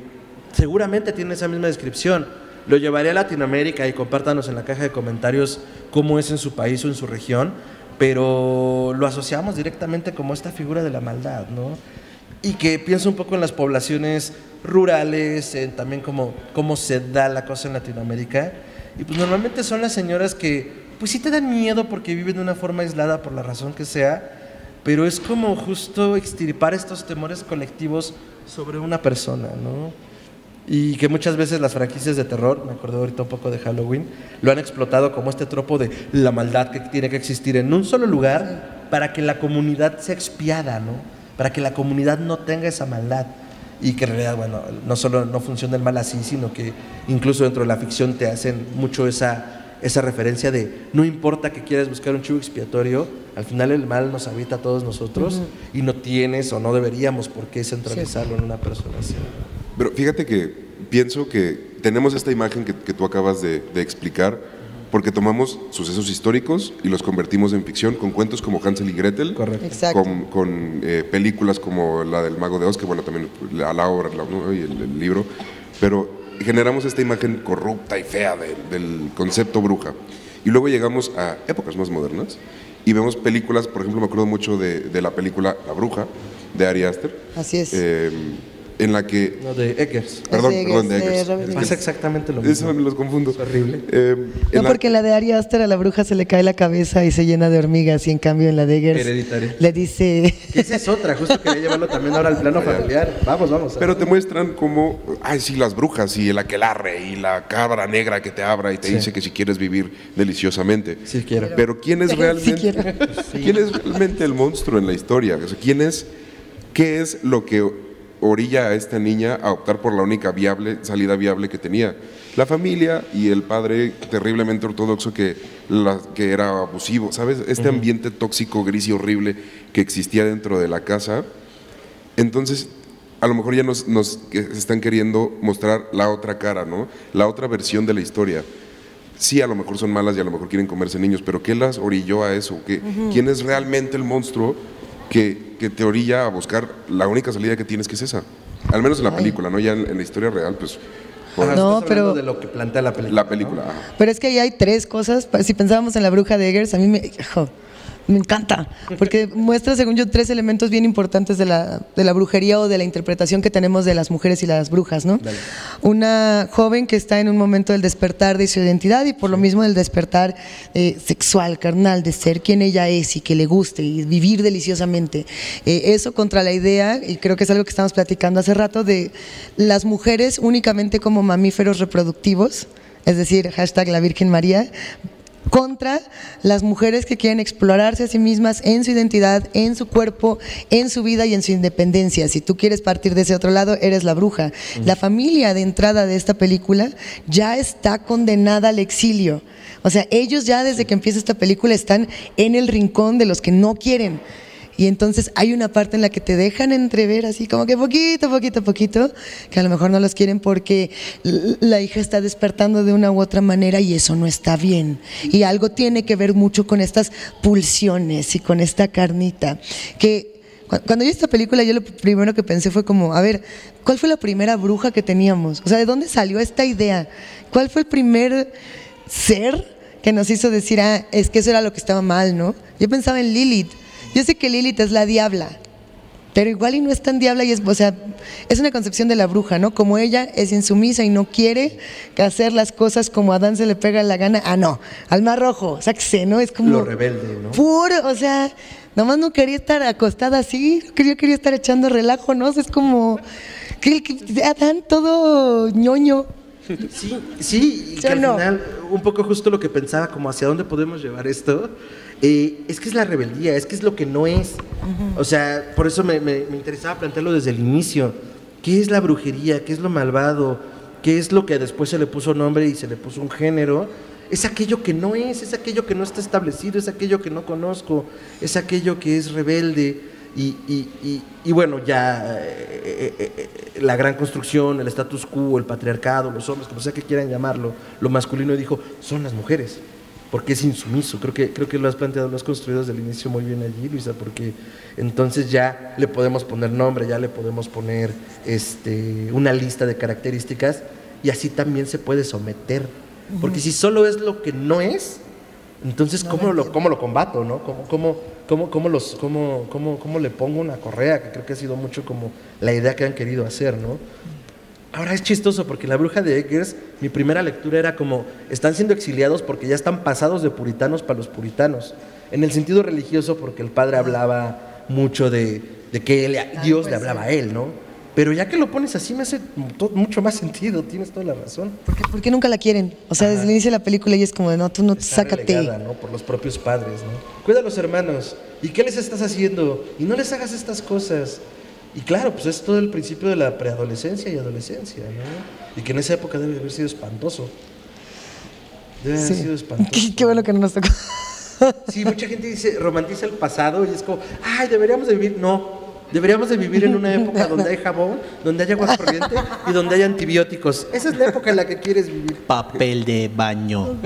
seguramente tienen esa misma descripción. Lo llevaré a Latinoamérica y compártanos en la caja de comentarios cómo es en su país o en su región, pero lo asociamos directamente como esta figura de la maldad, ¿no? Y que pienso un poco en las poblaciones rurales, en también cómo, cómo se da la cosa en Latinoamérica. Y pues normalmente son las señoras que, pues sí te dan miedo porque viven de una forma aislada por la razón que sea, pero es como justo extirpar estos temores colectivos sobre una persona, ¿no? Y que muchas veces las franquicias de terror, me acuerdo ahorita un poco de Halloween, lo han explotado como este tropo de la maldad que tiene que existir en un solo lugar para que la comunidad sea expiada, ¿no? Para que la comunidad no tenga esa maldad. Y que en realidad, bueno, no solo no funciona el mal así, sino que incluso dentro de la ficción te hacen mucho esa, esa referencia de no importa que quieras buscar un chivo expiatorio, al final el mal nos habita a todos nosotros y no tienes o no deberíamos por qué centralizarlo en una persona así. Pero fíjate que pienso que tenemos esta imagen que, que tú acabas de, de explicar porque tomamos sucesos históricos y los convertimos en ficción con cuentos como Hansel y Gretel, Correcto. Exacto. con, con, eh, películas como la del Mago de Oz, que bueno, también la, la obra la- ¿no? y el, el libro, pero generamos esta imagen corrupta y fea de- del concepto bruja. Y luego llegamos a épocas más modernas y vemos películas, por ejemplo, me acuerdo mucho de, de la película La Bruja, de Ari Aster, Así es. eh, en la que... No, de Eggers. Perdón, de perdón, de Eggers, de Eggers. Pasa exactamente lo mismo. Eso me los confundo. Es horrible. Eh, No, la- porque en la de Ari Aster a la bruja se le cae la cabeza y se llena de hormigas y en cambio en la de Eggers Hereditario. le dice... Esa es otra, justo quería llevarlo también ahora al plano familiar. Vamos, vamos. Pero te muestran como, ay, sí, las brujas y el aquelarre y la cabra negra que te abra y te Sí. dice que si quieres vivir deliciosamente. Sí quiero. Pero ¿quién es Sí realmente, quiero. ¿quién es realmente el monstruo en la historia? O sea, ¿quién es, qué es lo que orilla a esta niña a optar por la única viable, salida viable que tenía? La familia y el padre terriblemente ortodoxo que, la- que era abusivo, ¿sabes? Este ambiente tóxico, gris y horrible que existía dentro de la casa. Entonces, a lo mejor ya nos, nos están queriendo mostrar la otra cara, ¿no? La otra versión de la historia. Sí, a lo mejor son malas y a lo mejor quieren comerse niños, pero ¿qué las orilló a eso? ¿Qué, ¿Quién es realmente el monstruo que, que te orilla a buscar la única salida que tienes, que es esa? Al menos en la película, ¿no? Ya en, en la historia real, pues... Ah, No, estás pero- de lo que plantea la película. la película. ajá. Pero es que ahí hay tres cosas. Si pensábamos en la bruja de Eggers, a mí me, hijo, me encanta, porque muestra, según yo, tres elementos bien importantes de la, de la brujería o de la interpretación que tenemos de las mujeres y las brujas, ¿no? Una joven que está en un momento del despertar de su identidad y por lo mismo del despertar eh, sexual, carnal, de ser quien ella es y que le guste y vivir deliciosamente. Eh, eso contra la idea, y creo que es algo que estamos platicando hace rato, de las mujeres únicamente como mamíferos reproductivos, es decir, hashtag la Virgen María, contra las mujeres que quieren explorarse a sí mismas en su identidad, en su cuerpo, en su vida y en su independencia. Si tú quieres partir de ese otro lado, eres la bruja. La familia de entrada de esta película ya está condenada al exilio. O sea, ellos ya desde que empieza esta película están en el rincón de los que no quieren. Y entonces hay una parte en la que te dejan entrever así como que poquito, poquito, poquito, que a lo mejor no los quieren porque la hija está despertando de una u otra manera y eso no está bien. Y algo tiene que ver mucho con estas pulsiones y con esta carnita. Que cu- cuando vi esta película yo lo primero que pensé fue como, a ver, ¿cuál fue la primera bruja que teníamos? O sea, ¿de dónde salió esta idea? ¿Cuál fue el primer ser que nos hizo decir, ah, es que eso era lo que estaba mal, ¿no? Yo pensaba en Lilith. Yo sé que Lilith es la diabla, pero igual y no es tan diabla y es, o sea, es una concepción de la bruja, ¿no? Como ella es insumisa y no quiere hacer las cosas como a Adán se le pega la gana, ah, no, al mar rojo, sáquese, ¿no? Es como... Lo rebelde, ¿no? Puro, o sea, nomás no quería estar acostada así, quería, quería estar echando relajo, ¿no? O sea, es como... Que, que Adán todo ñoño. Sí, sí, y que ¿Sí o al no? final, un poco justo lo que pensaba, como hacia dónde podemos llevar esto, eh, es que es la rebeldía, es que es lo que no es. O sea, por eso me, me- me interesaba plantearlo desde el inicio. ¿Qué es la brujería? ¿Qué es lo malvado? ¿Qué es lo que después se le puso nombre y se le puso un género? Es aquello que no es, es aquello que no está establecido, es aquello que no conozco, es aquello que es rebelde. Y, y- y- y bueno, ya eh, eh, eh, la gran construcción, el status quo, el patriarcado, los hombres, como sea que quieran llamarlo, lo masculino dijo, son las mujeres, porque es insumiso. Creo que, creo que lo has planteado, lo has construido desde el inicio muy bien allí, Luisa, porque entonces ya le podemos poner nombre, ya le podemos poner este, una lista de características y así también se puede someter. Porque si solo es lo que no es, entonces, ¿cómo lo, cómo lo combato, no? ¿Cómo, cómo, cómo, cómo los, cómo, cómo, cómo le pongo una correa? Que creo que ha sido mucho como la idea que han querido hacer, ¿no? Ahora es chistoso porque la bruja de Eggers, mi primera lectura era como, están siendo exiliados porque ya están pasados de puritanos para los puritanos. En el sentido religioso porque el padre hablaba mucho de, de que él- Dios le hablaba a él, ¿no? Pero ya que lo pones así me hace mucho más sentido, tienes toda la razón. ¿Por qué, por qué nunca la quieren? O sea, desde el inicio de la película ella es como de, no, tú no, Está sácate. relegada, ¿no? Por los propios padres, ¿no? Cuida a los hermanos. ¿Y qué les estás haciendo? Y no les hagas estas cosas. Y claro, pues es todo el principio de la preadolescencia y adolescencia, ¿no? Y que en esa época debe haber sido espantoso. Debe haber Sí. sido espantoso. Qué, qué bueno que no nos tocó. Sí, mucha gente dice, romantiza el pasado y es como, ay, deberíamos de vivir. No, deberíamos de vivir en una época donde hay jabón, donde haya agua corriente y donde hay antibióticos. Esa es la época en la que quieres vivir. Papel de baño.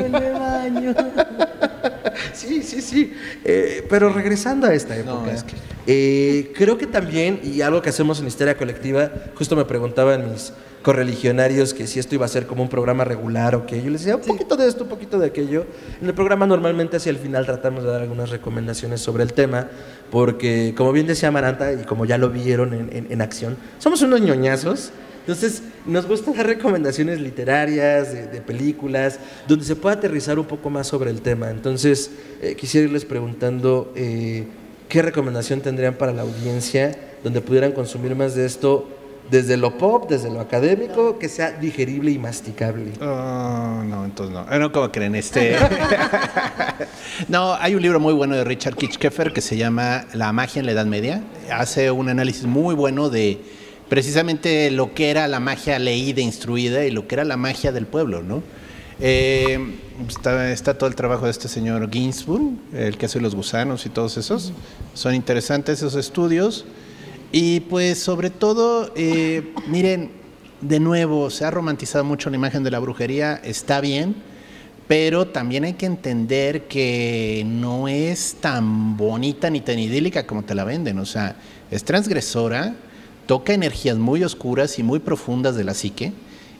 Sí, sí, sí. Eh, pero regresando a esta época, es que- eh, creo que también, y algo que hacemos en Histeria Colectiva, justo me preguntaban mis correligionarios que si esto iba a ser como un programa regular o qué. Yo les decía un poquito de esto, un poquito de aquello. En el programa normalmente hacia el final tratamos de dar algunas recomendaciones sobre el tema, porque como bien decía Amaranta, y como ya lo vieron en, en- en acción, somos unos ñoñazos. Entonces, nos gusta dar recomendaciones literarias, de, películas, donde se pueda aterrizar un poco más sobre el tema. Entonces, eh, quisiera irles preguntando eh, qué recomendación tendrían para la audiencia donde pudieran consumir más de esto desde lo pop, desde lo académico, que sea digerible y masticable. Oh, no, entonces no. Ah, No, ¿cómo creen? Este... no, hay un libro muy bueno de Richard Kitchkeffer que se llama La magia en la Edad Media. Hace un análisis muy bueno de precisamente lo que era la magia leída, instruida y lo que era la magia del pueblo, ¿no? Eh, está, está todo el trabajo de este señor Ginsburg, el que hace los gusanos y todos esos. Son interesantes esos estudios. Y pues sobre todo, eh, miren, de nuevo, se ha romantizado mucho la imagen de la brujería, está bien, pero también hay que entender que no es tan bonita ni tan idílica como te la venden. O sea, es transgresora, toca energías muy oscuras y muy profundas de la psique,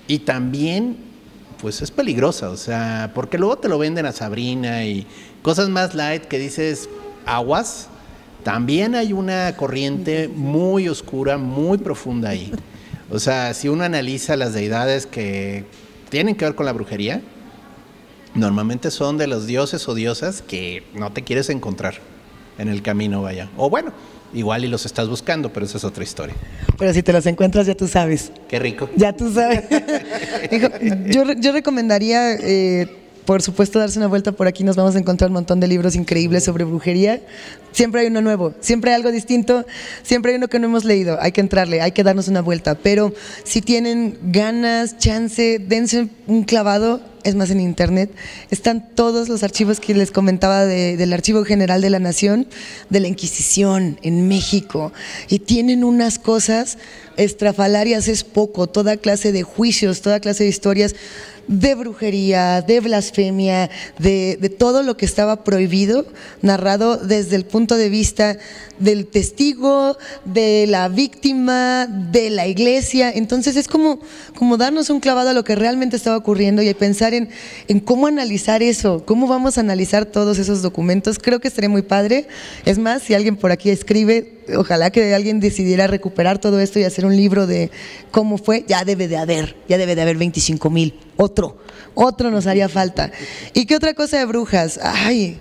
y también, pues es peligrosa, o sea, porque luego te lo venden a Sabrina y cosas más light que dices, aguas, también hay una corriente muy oscura, muy profunda ahí. O sea, si uno analiza las deidades que tienen que ver con la brujería, normalmente son de los dioses o diosas que no te quieres encontrar en el camino, vaya. O bueno, igual y los estás buscando, pero esa es otra historia. Pero si te los encuentras, ya tú sabes. Qué rico. Ya tú sabes. Dijo, yo, yo recomendaría, eh, por supuesto, darse una vuelta por aquí. Nos vamos a encontrar un montón de libros increíbles sobre brujería. Siempre hay uno nuevo, siempre hay algo distinto, siempre hay uno que no hemos leído. Hay que entrarle, hay que darnos una vuelta. Pero si tienen ganas, chance, dense un clavado. Es más, en internet están todos los archivos que les comentaba de- del Archivo General de la Nación, de la Inquisición en México. Y tienen unas cosas estrafalarias, es poco, toda clase de juicios, toda clase de historias de brujería, de blasfemia, de, de todo lo que estaba prohibido, narrado desde el punto de vista del testigo, de la víctima, de la iglesia. Entonces es como, como darnos un clavado a lo que realmente estaba ocurriendo y pensar en, en cómo analizar eso, cómo vamos a analizar todos esos documentos. Creo que estaría muy padre. Es más, si alguien por aquí escribe, ojalá que alguien decidiera recuperar todo esto y hacer un libro de cómo fue, ya debe de haber, ya debe de haber 25 mil. Otro, otro nos haría falta. ¿Y qué otra cosa de brujas? Ay,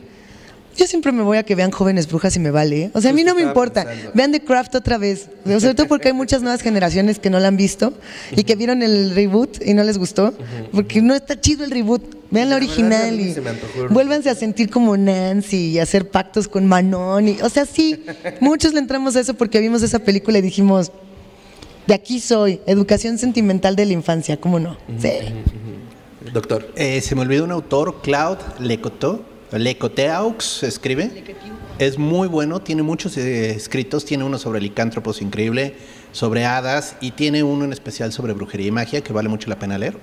yo siempre me voy a que vean jóvenes brujas y me vale. ¿eh? O sea, a mí no me importa. pensando. Vean The Craft otra vez. Sobre todo porque hay muchas nuevas generaciones que no la han visto y que vieron el reboot y no les gustó. Porque no está chido el reboot. Vean la original y se me vuélvanse a sentir como Nancy y hacer pactos con Manon. Y, o sea, sí, muchos le entramos a eso porque vimos esa película y dijimos, de aquí soy, educación sentimental de la infancia, ¿cómo no? Sí. Doctor. Eh, se me olvidó un autor, Claude Lecoteau, Lecoteaux se escribe. Es muy bueno, tiene muchos eh, escritos, tiene uno sobre licántropos increíble, sobre hadas y tiene uno en especial sobre brujería y magia que vale mucho la pena leer.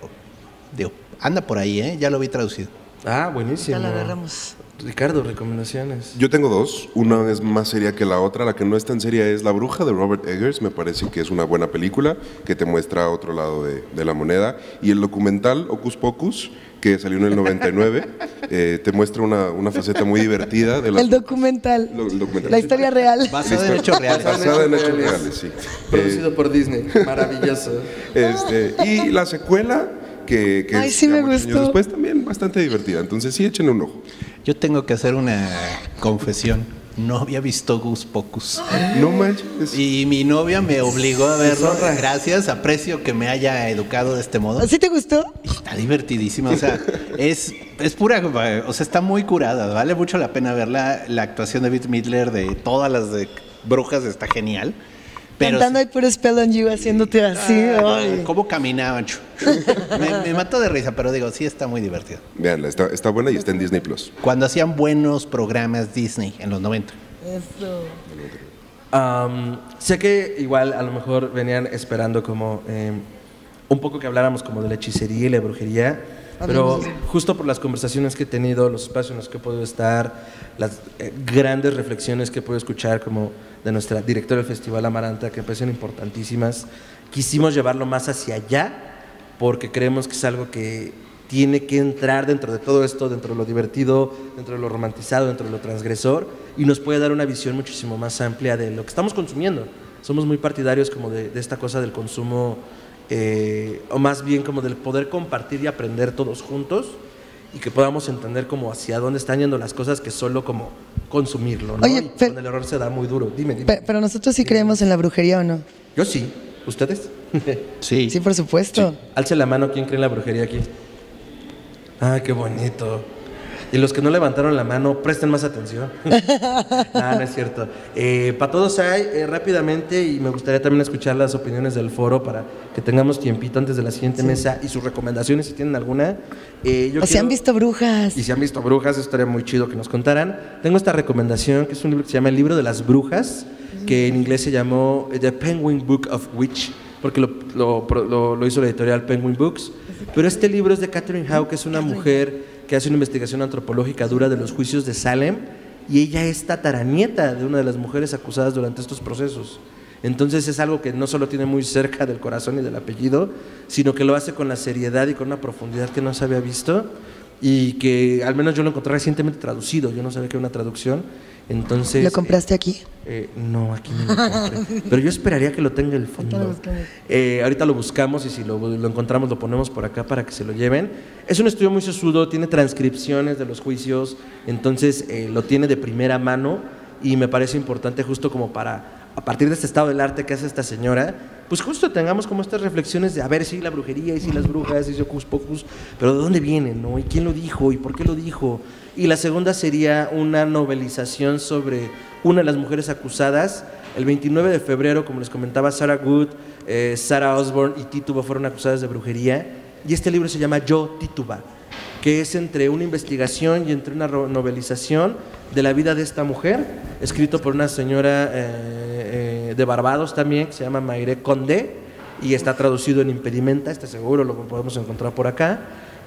Digo, anda por ahí, ¿eh? ya lo vi traducido. Ah, buenísimo. Ya la agarramos. Ricardo, recomendaciones. Yo tengo dos. Una es más seria que la otra. La que no es tan seria es La Bruja de Robert Eggers. Me parece que es una buena película que te muestra otro lado de, de la moneda. Y el documental Ocus Pocus, que salió en el 99, eh, te muestra una, una faceta muy divertida de la. El documental. Lo- el documental. La historia real. Basado en hechos reales. Basada en hechos reales, sí. Producido Eh, por Disney. Maravilloso. este, y la secuela, que, que Ay, sí me gustó. años después, también bastante divertida. Entonces sí, échenle un ojo. Yo tengo que hacer una confesión. No había visto Gus Pocus. No manches. Y mi novia me obligó a verlo. Gracias, aprecio que me haya educado de este modo. ¿Sí te gustó? Está divertidísima, o sea, es, es pura, o sea, está muy curada, vale mucho la pena verla. La actuación de Bette Midler de todas las de brujas está genial. Pero Cantando ahí puro Spell on You, haciéndote así. ay. cómo caminaban, me, me mató de risa, pero digo, sí está muy divertido. Veanla, está, está buena y está en Disney Plus. Cuando hacían buenos programas Disney en los 90. Am, sé que igual a lo mejor venían esperando como eh, un poco que habláramos como de la hechicería y la brujería. Pero justo por las conversaciones que he tenido, los espacios en los que he podido estar, las eh, grandes reflexiones que he podido escuchar como de nuestra directora del Festival Amaranta, que me parecen importantísimas, quisimos llevarlo más hacia allá porque creemos que es algo que tiene que entrar dentro de todo esto, dentro de lo divertido, dentro de lo romantizado, dentro de lo transgresor, y nos puede dar una visión muchísimo más amplia de lo que estamos consumiendo. Somos muy partidarios como de, esta cosa del consumo, eh, o más bien como del poder compartir y aprender todos juntos, y que podamos entender como hacia dónde están yendo las cosas que solo como consumirlo, ¿no? Oye, el error se da muy duro. Dime, dime. Pero nosotros sí creemos en la brujería o no. Yo sí. ¿Ustedes? sí. Sí, por supuesto. Alce la mano, ¿quién cree en la brujería aquí? Ah, qué bonito. Y los que no levantaron la mano, presten más atención. no, no es cierto. Eh, para todos hay, eh, rápidamente, y me gustaría también escuchar las opiniones del foro para que tengamos tiempito antes de la siguiente mesa y sus recomendaciones, si tienen alguna. Eh, o si han visto brujas. Y si han visto brujas, estaría muy chido que nos contaran. Tengo esta recomendación, que es un libro que se llama El libro de las brujas, que en inglés se llamó The Penguin Book of Witch, porque lo, lo, lo hizo la editorial Penguin Books. Pero este libro es de Catherine Howe, que es una mujer que hace una investigación antropológica dura de los juicios de Salem, y ella es tataranieta de una de las mujeres acusadas durante estos procesos. Entonces es algo que no solo tiene muy cerca del corazón y del apellido, sino que lo hace con la seriedad y con una profundidad que no se había visto y que al menos yo lo encontré recientemente traducido, yo no sabía que era una traducción entonces, ¿Lo compraste aquí? Eh, no, aquí no lo compré. Pero yo esperaría que lo tenga el fondo. Eh, ahorita lo buscamos y si lo, encontramos lo ponemos por acá para que se lo lleven. Es un estudio muy sesudo, tiene transcripciones de los juicios, entonces eh, lo tiene de primera mano y me parece importante justo como para, a partir de este estado del arte que hace esta señora, pues justo tengamos como estas reflexiones de a ver si la brujería y si las brujas y si ocus pocus, pero de dónde vienen, ¿no? ¿Y quién lo dijo? ¿Y por qué lo dijo? Y la segunda sería una novelización sobre una de las mujeres acusadas. El 29 de febrero, como les comentaba, Sarah Good, eh, Sarah Osborne y Tituba fueron acusadas de brujería. Y este libro se llama Yo Tituba, que es entre una investigación y entre una novelización de la vida de esta mujer, escrito por una señora eh, eh, de Barbados también, que se llama Maire Condé, y está traducido en Impedimenta, este seguro lo podemos encontrar por acá,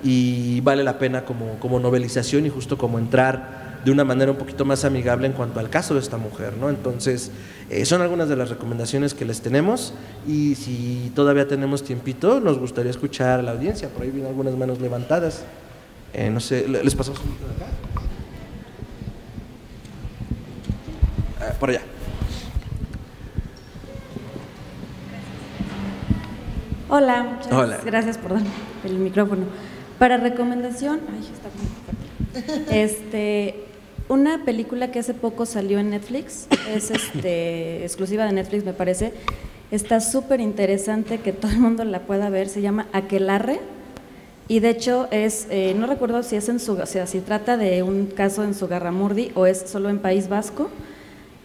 y vale la pena como, como novelización y justo como entrar de una manera un poquito más amigable en cuanto al caso de esta mujer, ¿no? Entonces, eh, son algunas de las recomendaciones que les tenemos y si todavía tenemos tiempito, nos gustaría escuchar a la audiencia. Por ahí vienen algunas manos levantadas. no sé, ¿les pasamos un de acá? por allá. Hola, muchas gracias por darme el micrófono. Para recomendación, ay, está muy Este, una película que hace poco salió en Netflix, es este, exclusiva de Netflix me parece, está súper interesante que todo el mundo la pueda ver, se llama Aquelarre y de hecho es, eh, no recuerdo si es en su, o sea, si trata de un caso en Sugarramurdi o es solo en País Vasco,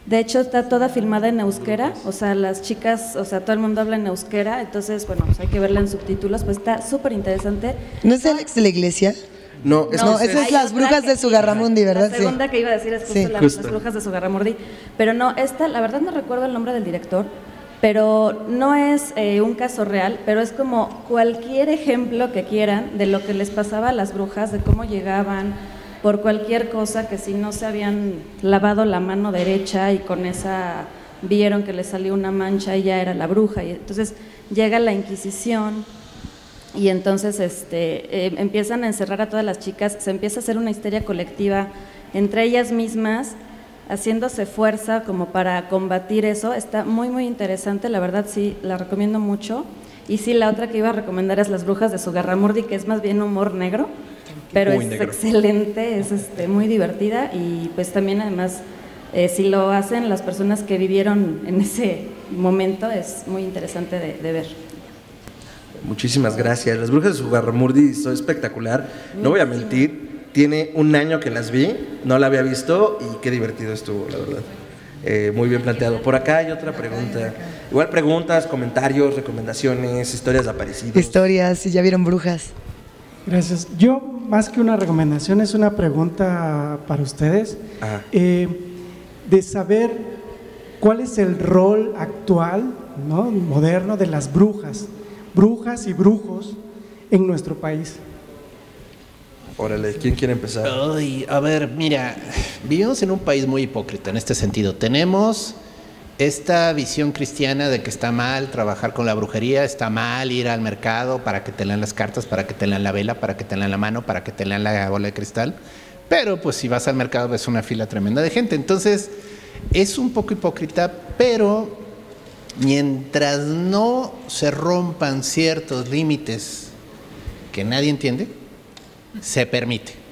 de hecho, está toda filmada en euskera, o sea, las chicas, o sea, todo el mundo habla en euskera, entonces, bueno, pues hay que verla en subtítulos, pues está súper interesante. ¿No es Alex de la iglesia? No, es no, esas es las brujas de Sugarramundi, ¿verdad? La segunda que iba a decir es justo, las brujas de Sugarramundi. Pero no, esta, la verdad no recuerdo el nombre del director, pero no es eh, un caso real, pero es como cualquier ejemplo que quieran de lo que les pasaba a las brujas, de cómo llegaban, por cualquier cosa que si no se habían lavado la mano derecha y con esa vieron que le salió una mancha y ya era la bruja y entonces llega la Inquisición y entonces este, eh, empiezan a encerrar a todas las chicas, se empieza a hacer una histeria colectiva entre ellas mismas, haciéndose fuerza como para combatir eso. Está muy, muy interesante, la verdad sí, la recomiendo mucho. Y sí, la otra que iba a recomendar es Las Brujas de Sugarramurdi, que es más bien humor negro pero es excelente, es este, muy divertida y pues también además eh, si lo hacen las personas que vivieron en ese momento es muy interesante de, ver. Muchísimas gracias. Las brujas de Sugarramurdi son espectacular. No voy a mentir, tiene un año que las vi, no la había visto y qué divertido estuvo, la verdad. Eh, muy bien planteado. Por acá hay otra pregunta. Igual preguntas, comentarios, recomendaciones, historias de aparecidos. Historias, si ya vieron brujas. Gracias. Yo, más que una recomendación, es una pregunta para ustedes, eh, de saber cuál es el rol actual, ¿no? moderno, de las brujas, brujas y brujos en nuestro país. Órale, ¿quién quiere empezar? Ay, a ver, mira, vivimos en un país muy hipócrita en este sentido. Tenemos esta visión cristiana de que está mal trabajar con la brujería, está mal ir al mercado para que te lean las cartas, para que te lean la vela, para que te lean la mano, para que te lean la bola de cristal. Pero pues si vas al mercado ves una fila tremenda de gente. Entonces es un poco hipócrita, pero mientras no se rompan ciertos límites que nadie entiende, se permite.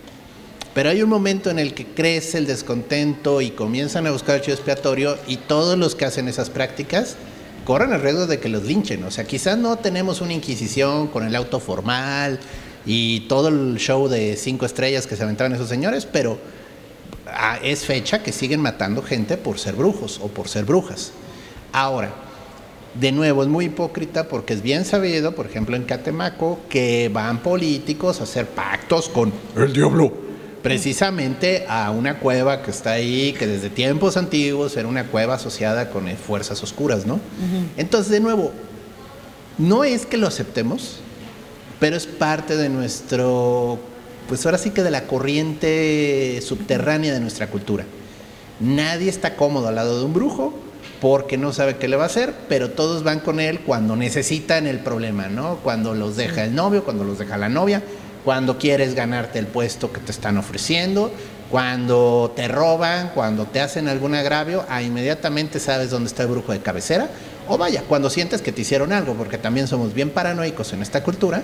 Pero hay un momento en el que crece el descontento y comienzan a buscar el chivo expiatorio y todos los que hacen esas prácticas corren el riesgo de que los linchen. O sea, quizás no tenemos una inquisición con el auto formal y todo el show de cinco estrellas que se aventaban esos señores, pero ah, es fecha que siguen matando gente por ser brujos o por ser brujas. Ahora, de nuevo, es muy hipócrita porque es bien sabido, por ejemplo, en Catemaco, que van políticos a hacer pactos con el diablo precisamente a una cueva que está ahí, que desde tiempos antiguos era una cueva asociada con fuerzas oscuras, ¿no? Entonces, de nuevo, no es que lo aceptemos, pero es parte de nuestro, pues ahora sí que de la corriente subterránea de nuestra cultura. Nadie está cómodo al lado de un brujo porque no sabe qué le va a hacer, pero todos van con él cuando necesitan el problema, ¿no? Cuando los deja el novio, cuando los deja la novia, cuando quieres ganarte el puesto que te están ofreciendo, cuando te roban, cuando te hacen algún agravio, ah, inmediatamente sabes dónde está el brujo de cabecera. O vaya, cuando sientes que te hicieron algo, porque también somos bien paranoicos en esta cultura,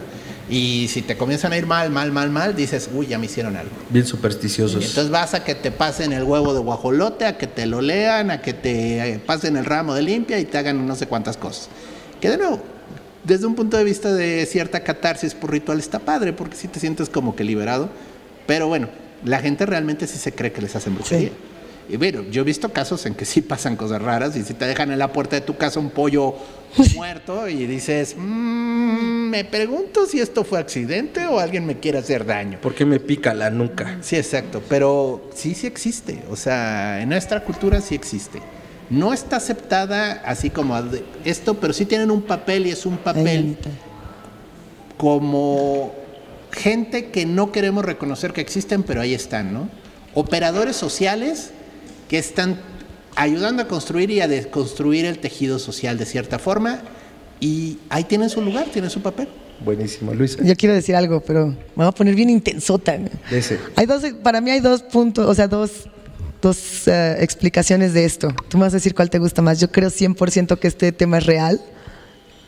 y si te comienzan a ir mal, mal, mal, mal, dices, uy, ya me hicieron algo. Bien supersticiosos. entonces vas a que te pasen el huevo de guajolote, a que te lo lean, a que te pasen el ramo de limpia y te hagan no sé cuántas cosas. Que de nuevo, desde un punto de vista de cierta catarsis por ritual está padre, porque si te sientes como que liberado. Pero bueno, la gente realmente sí se cree que les hacen brujería. Y bueno, yo he visto casos en que sí pasan cosas raras y si te dejan en la puerta de tu casa un pollo muerto y dices, mmm, me pregunto si esto fue accidente o alguien me quiere hacer daño. ¿Por qué me pica la nuca? Sí, exacto, pero sí, sí existe. O sea, en nuestra cultura sí existe no está aceptada así como esto, pero sí tienen un papel y es un papel como gente que no queremos reconocer que existen, pero ahí están, ¿no? Operadores sociales que están ayudando a construir y a desconstruir el tejido social de cierta forma y ahí tienen su lugar, tienen su papel. Buenísimo, Luisa. Yo quiero decir algo, pero me voy a poner bien intensota. Hay dos, para mí hay dos puntos, o sea, dos dos eh, explicaciones de esto. Tú me vas a decir cuál te gusta más. Yo creo 100% que este tema es real.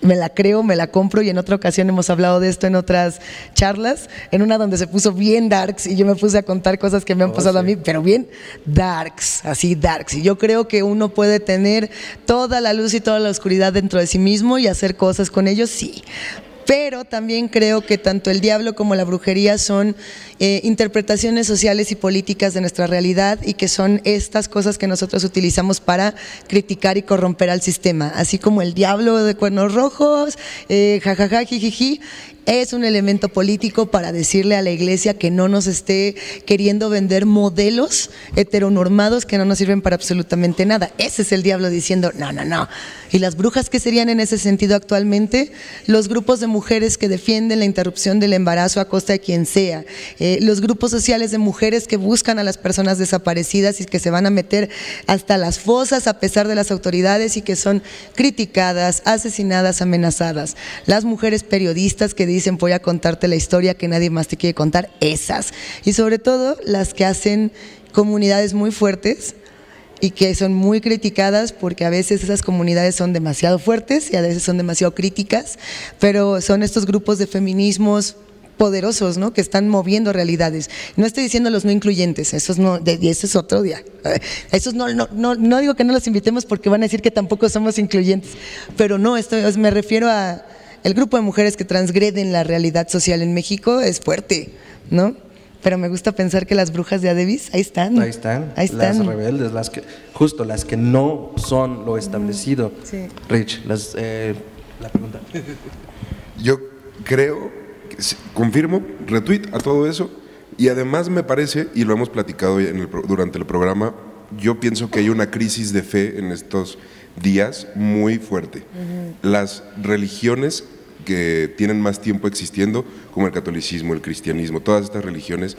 Me la creo, me la compro y en otra ocasión hemos hablado de esto en otras charlas, en una donde se puso bien darks y yo me puse a contar cosas que me han oh, pasado a mí, pero bien darks, así darks. Y yo creo que uno puede tener toda la luz y toda la oscuridad dentro de sí mismo y hacer cosas con ellos, sí pero también creo que tanto el diablo como la brujería son eh, interpretaciones sociales y políticas de nuestra realidad y que son estas cosas que nosotros utilizamos para criticar y corromper al sistema, así como el diablo de cuernos rojos, eh, jajaja, jijiji, es un elemento político para decirle a la iglesia que no nos esté queriendo vender modelos heteronormados que no nos sirven para absolutamente nada. Ese es el diablo diciendo, no, no, no. ¿Y las brujas qué serían en ese sentido actualmente? Los grupos de mujeres que defienden la interrupción del embarazo a costa de quien sea. Eh, los grupos sociales de mujeres que buscan a las personas desaparecidas y que se van a meter hasta las fosas a pesar de las autoridades y que son criticadas, asesinadas, amenazadas. Las mujeres periodistas que dicen voy a contarte la historia que nadie más te quiere contar, esas. Y sobre todo las que hacen comunidades muy fuertes y que son muy criticadas porque a veces esas comunidades son demasiado fuertes y a veces son demasiado críticas, pero son estos grupos de feminismos poderosos, ¿no? Que están moviendo realidades. No estoy diciendo los no incluyentes, esos no, y eso es otro día. Esos no, no, no, no digo que no los invitemos porque van a decir que tampoco somos incluyentes, pero no, esto, me refiero a el grupo de mujeres que transgreden la realidad social en México es fuerte, ¿no? Pero me gusta pensar que las brujas de Adebis, ahí están. Ahí están. Ahí están. Las rebeldes, las que, justo las que no son lo establecido. Sí. Rich, las, eh, la pregunta. Yo creo, confirmo, retweet a todo eso. Y además me parece, y lo hemos platicado durante el programa, yo pienso que hay una crisis de fe en estos días muy fuerte. Las religiones que tienen más tiempo existiendo, como el catolicismo, el cristianismo, todas estas religiones,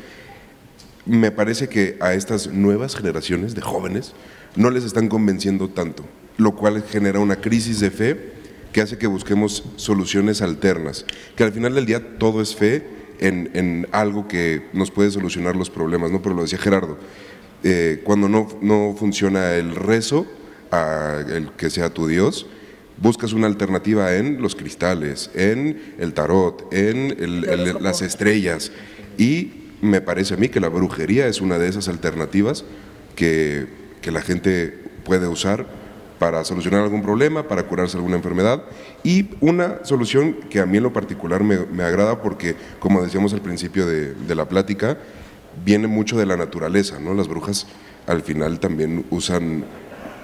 me parece que a estas nuevas generaciones de jóvenes no les están convenciendo tanto, lo cual genera una crisis de fe que hace que busquemos soluciones alternas, que al final del día todo es fe en, algo que nos puede solucionar los problemas, ¿no? Pero lo decía Gerardo, eh, cuando no, no, funciona el rezo a el que sea tu Dios, buscas una alternativa en los cristales, en el tarot, en las estrellas. Y me parece a mí que la brujería es una de esas alternativas que, que la gente puede usar para solucionar algún problema, para curarse alguna enfermedad. Y una solución que a mí en lo particular me, me agrada porque, como decíamos al principio de, de, la plática, viene mucho de la naturaleza, ¿no? Las brujas al final también usan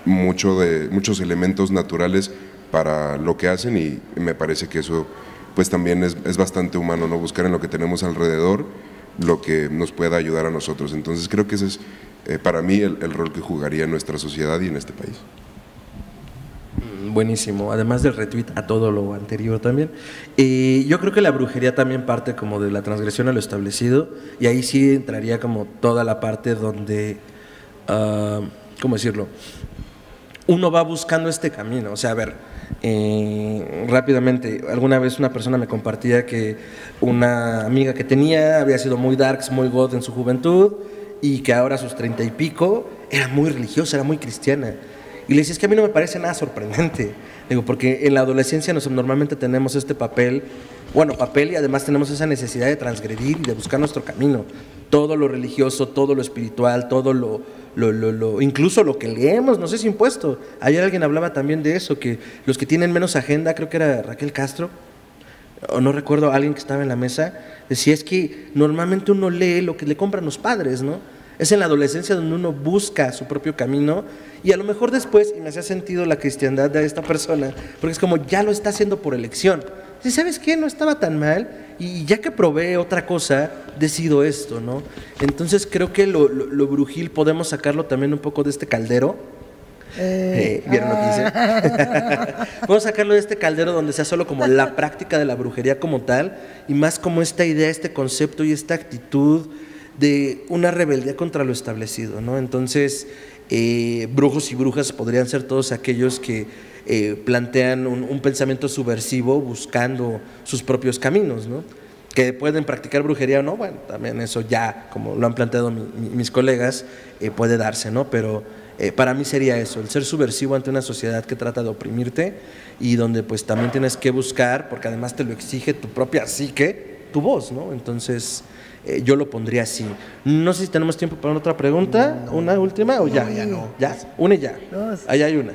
mucho de, muchos elementos naturales para lo que hacen y me parece que eso pues también es, es bastante humano, ¿no? Buscar en lo que tenemos alrededor lo que nos pueda ayudar a nosotros. Entonces creo que ese es eh, para mí el, rol que jugaría en nuestra sociedad y en este país. Mm, buenísimo, además del retweet a todo lo anterior también. y yo creo que la brujería también parte como de la transgresión a lo establecido y ahí sí entraría como toda la parte donde, uh, ¿cómo decirlo? Uno va buscando este camino, o sea, a ver, eh, rápidamente, alguna vez una persona me compartía que una amiga que tenía había sido muy darks, muy god en su juventud y que ahora a sus treinta y pico era muy religiosa, era muy cristiana. Y le decía, es que a mí no me parece nada sorprendente. Digo, porque en la adolescencia nos, normalmente tenemos este papel, bueno, papel y además tenemos esa necesidad de transgredir y de buscar nuestro camino. Todo lo religioso, todo lo espiritual, todo lo, lo, incluso lo que leemos nos es impuesto. Ayer alguien hablaba también de eso, que los que tienen menos agenda, creo que era Raquel Castro, o no recuerdo, alguien que estaba en la mesa, decía es que normalmente uno lee lo que le compran los padres, ¿no? Es en la adolescencia donde uno busca su propio camino y a lo mejor después, y me hacía sentido la cristiandad de esta persona, porque es como ya lo está haciendo por elección. Si sabes qué, no estaba tan mal y ya que probé otra cosa, decido esto, ¿no? Entonces creo que lo, brujil podemos sacarlo también un poco de este caldero. Eh, eh ¿Vieron lo que hice? Ah. Podemos sacarlo de este caldero donde sea solo como la práctica de la brujería como tal y más como esta idea, este concepto y esta actitud de una rebeldía contra lo establecido, ¿no? Entonces, eh, brujos y brujas podrían ser todos aquellos que eh, plantean un, pensamiento subversivo buscando sus propios caminos, ¿no? Que pueden practicar brujería o no, bueno, también eso ya, como lo han planteado mis colegas, eh, puede darse, ¿no? Pero eh, para mí sería eso, el ser subversivo ante una sociedad que trata de oprimirte y donde pues también tienes que buscar, porque además te lo exige tu propia psique, tu voz, ¿no? Entonces... yo lo pondría así. No sé si tenemos tiempo para otra pregunta, una última o ya. ya no. ¿Ya? Una y ya. Ahí hay una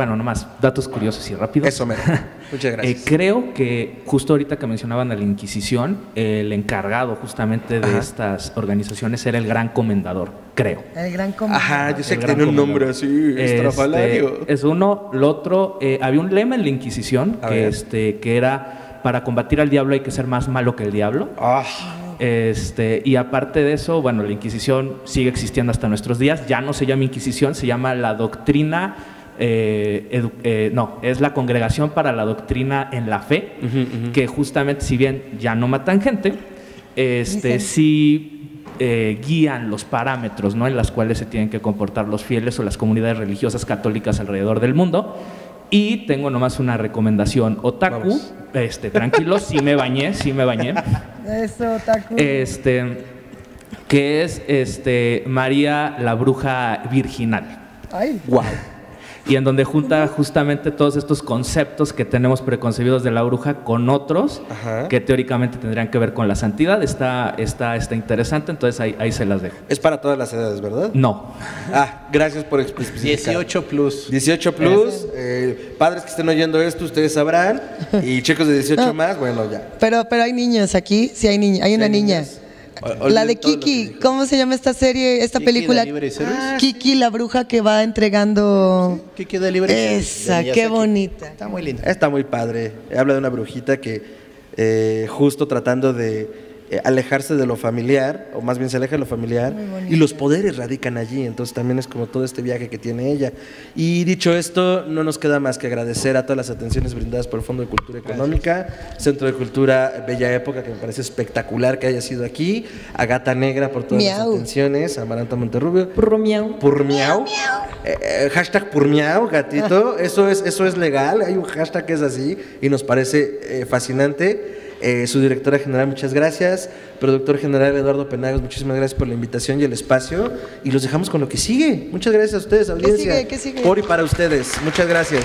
bueno, nomás datos curiosos y rápidos. Eso, me. Muchas gracias. Eh, creo que justo ahorita que mencionaban a la Inquisición, el encargado justamente de estas organizaciones era el Gran Comendador, creo. El Gran Comendador. Ajá, yo sé que tiene un nombre así, este, Es uno. Lo otro, eh, había un lema en la Inquisición que, este, que era: para combatir al diablo hay que ser más malo que el diablo. Ah. Este, y aparte de eso, bueno, la Inquisición sigue existiendo hasta nuestros días. Ya no se llama Inquisición, se llama la doctrina eh, eh, no, es la Congregación para la Doctrina en la Fe, que justamente, si bien ya no matan gente, este, sí eh, guían los parámetros ¿no? en los cuales se tienen que comportar los fieles o las comunidades religiosas católicas alrededor del mundo. Y tengo nomás una recomendación, otaku, este, tranquilos, sí me bañé, sí me bañé. Eso, otaku. Este, que es este, María la Bruja Virginal. Ay. Wow y en donde junta justamente todos estos conceptos que tenemos preconcebidos de la bruja con otros que teóricamente tendrían que ver con la santidad. Está, está, está interesante, entonces ahí, ahí se las dejo. Es para todas las edades, ¿verdad? No. Ah, gracias por explicar. 18 plus. 18 plus. Eh, padres que estén oyendo esto, ustedes sabrán. Y chicos de 18 más, bueno, ya. Pero, pero hay niños aquí, sí hay niños, hay una niña la de Kiki, ¿cómo se llama esta serie, esta película? Ah, Kiki, la bruja que va entregando. Kiki de Libre Esa, qué bonita. Está muy linda. Está muy padre. Habla de una brujita que eh, justo tratando de eh, alejarse de lo familiar, o más bien se aleja de lo familiar, y los poderes radican allí, entonces también es como todo este viaje que tiene ella. Y dicho esto, no nos queda más que agradecer a todas las atenciones brindadas por el Fondo de Cultura Económica, Centro de Cultura Bella Época, que me parece espectacular que haya sido aquí, a Gata Negra por todas las atenciones, a Maranta Monterrubio. Purmiau. Purmiau. Eh, eh, hashtag Purmiau, gatito, eso es, eso es legal, hay un hashtag que es así y nos parece fascinante. Eh, su directora general, muchas gracias. Productor general Eduardo Penagos, muchísimas gracias por la invitación y el espacio. Y los dejamos con lo que sigue. Muchas gracias a ustedes, audiencia. ¿Qué sigue? ¿Qué sigue? Por y para ustedes. Muchas gracias.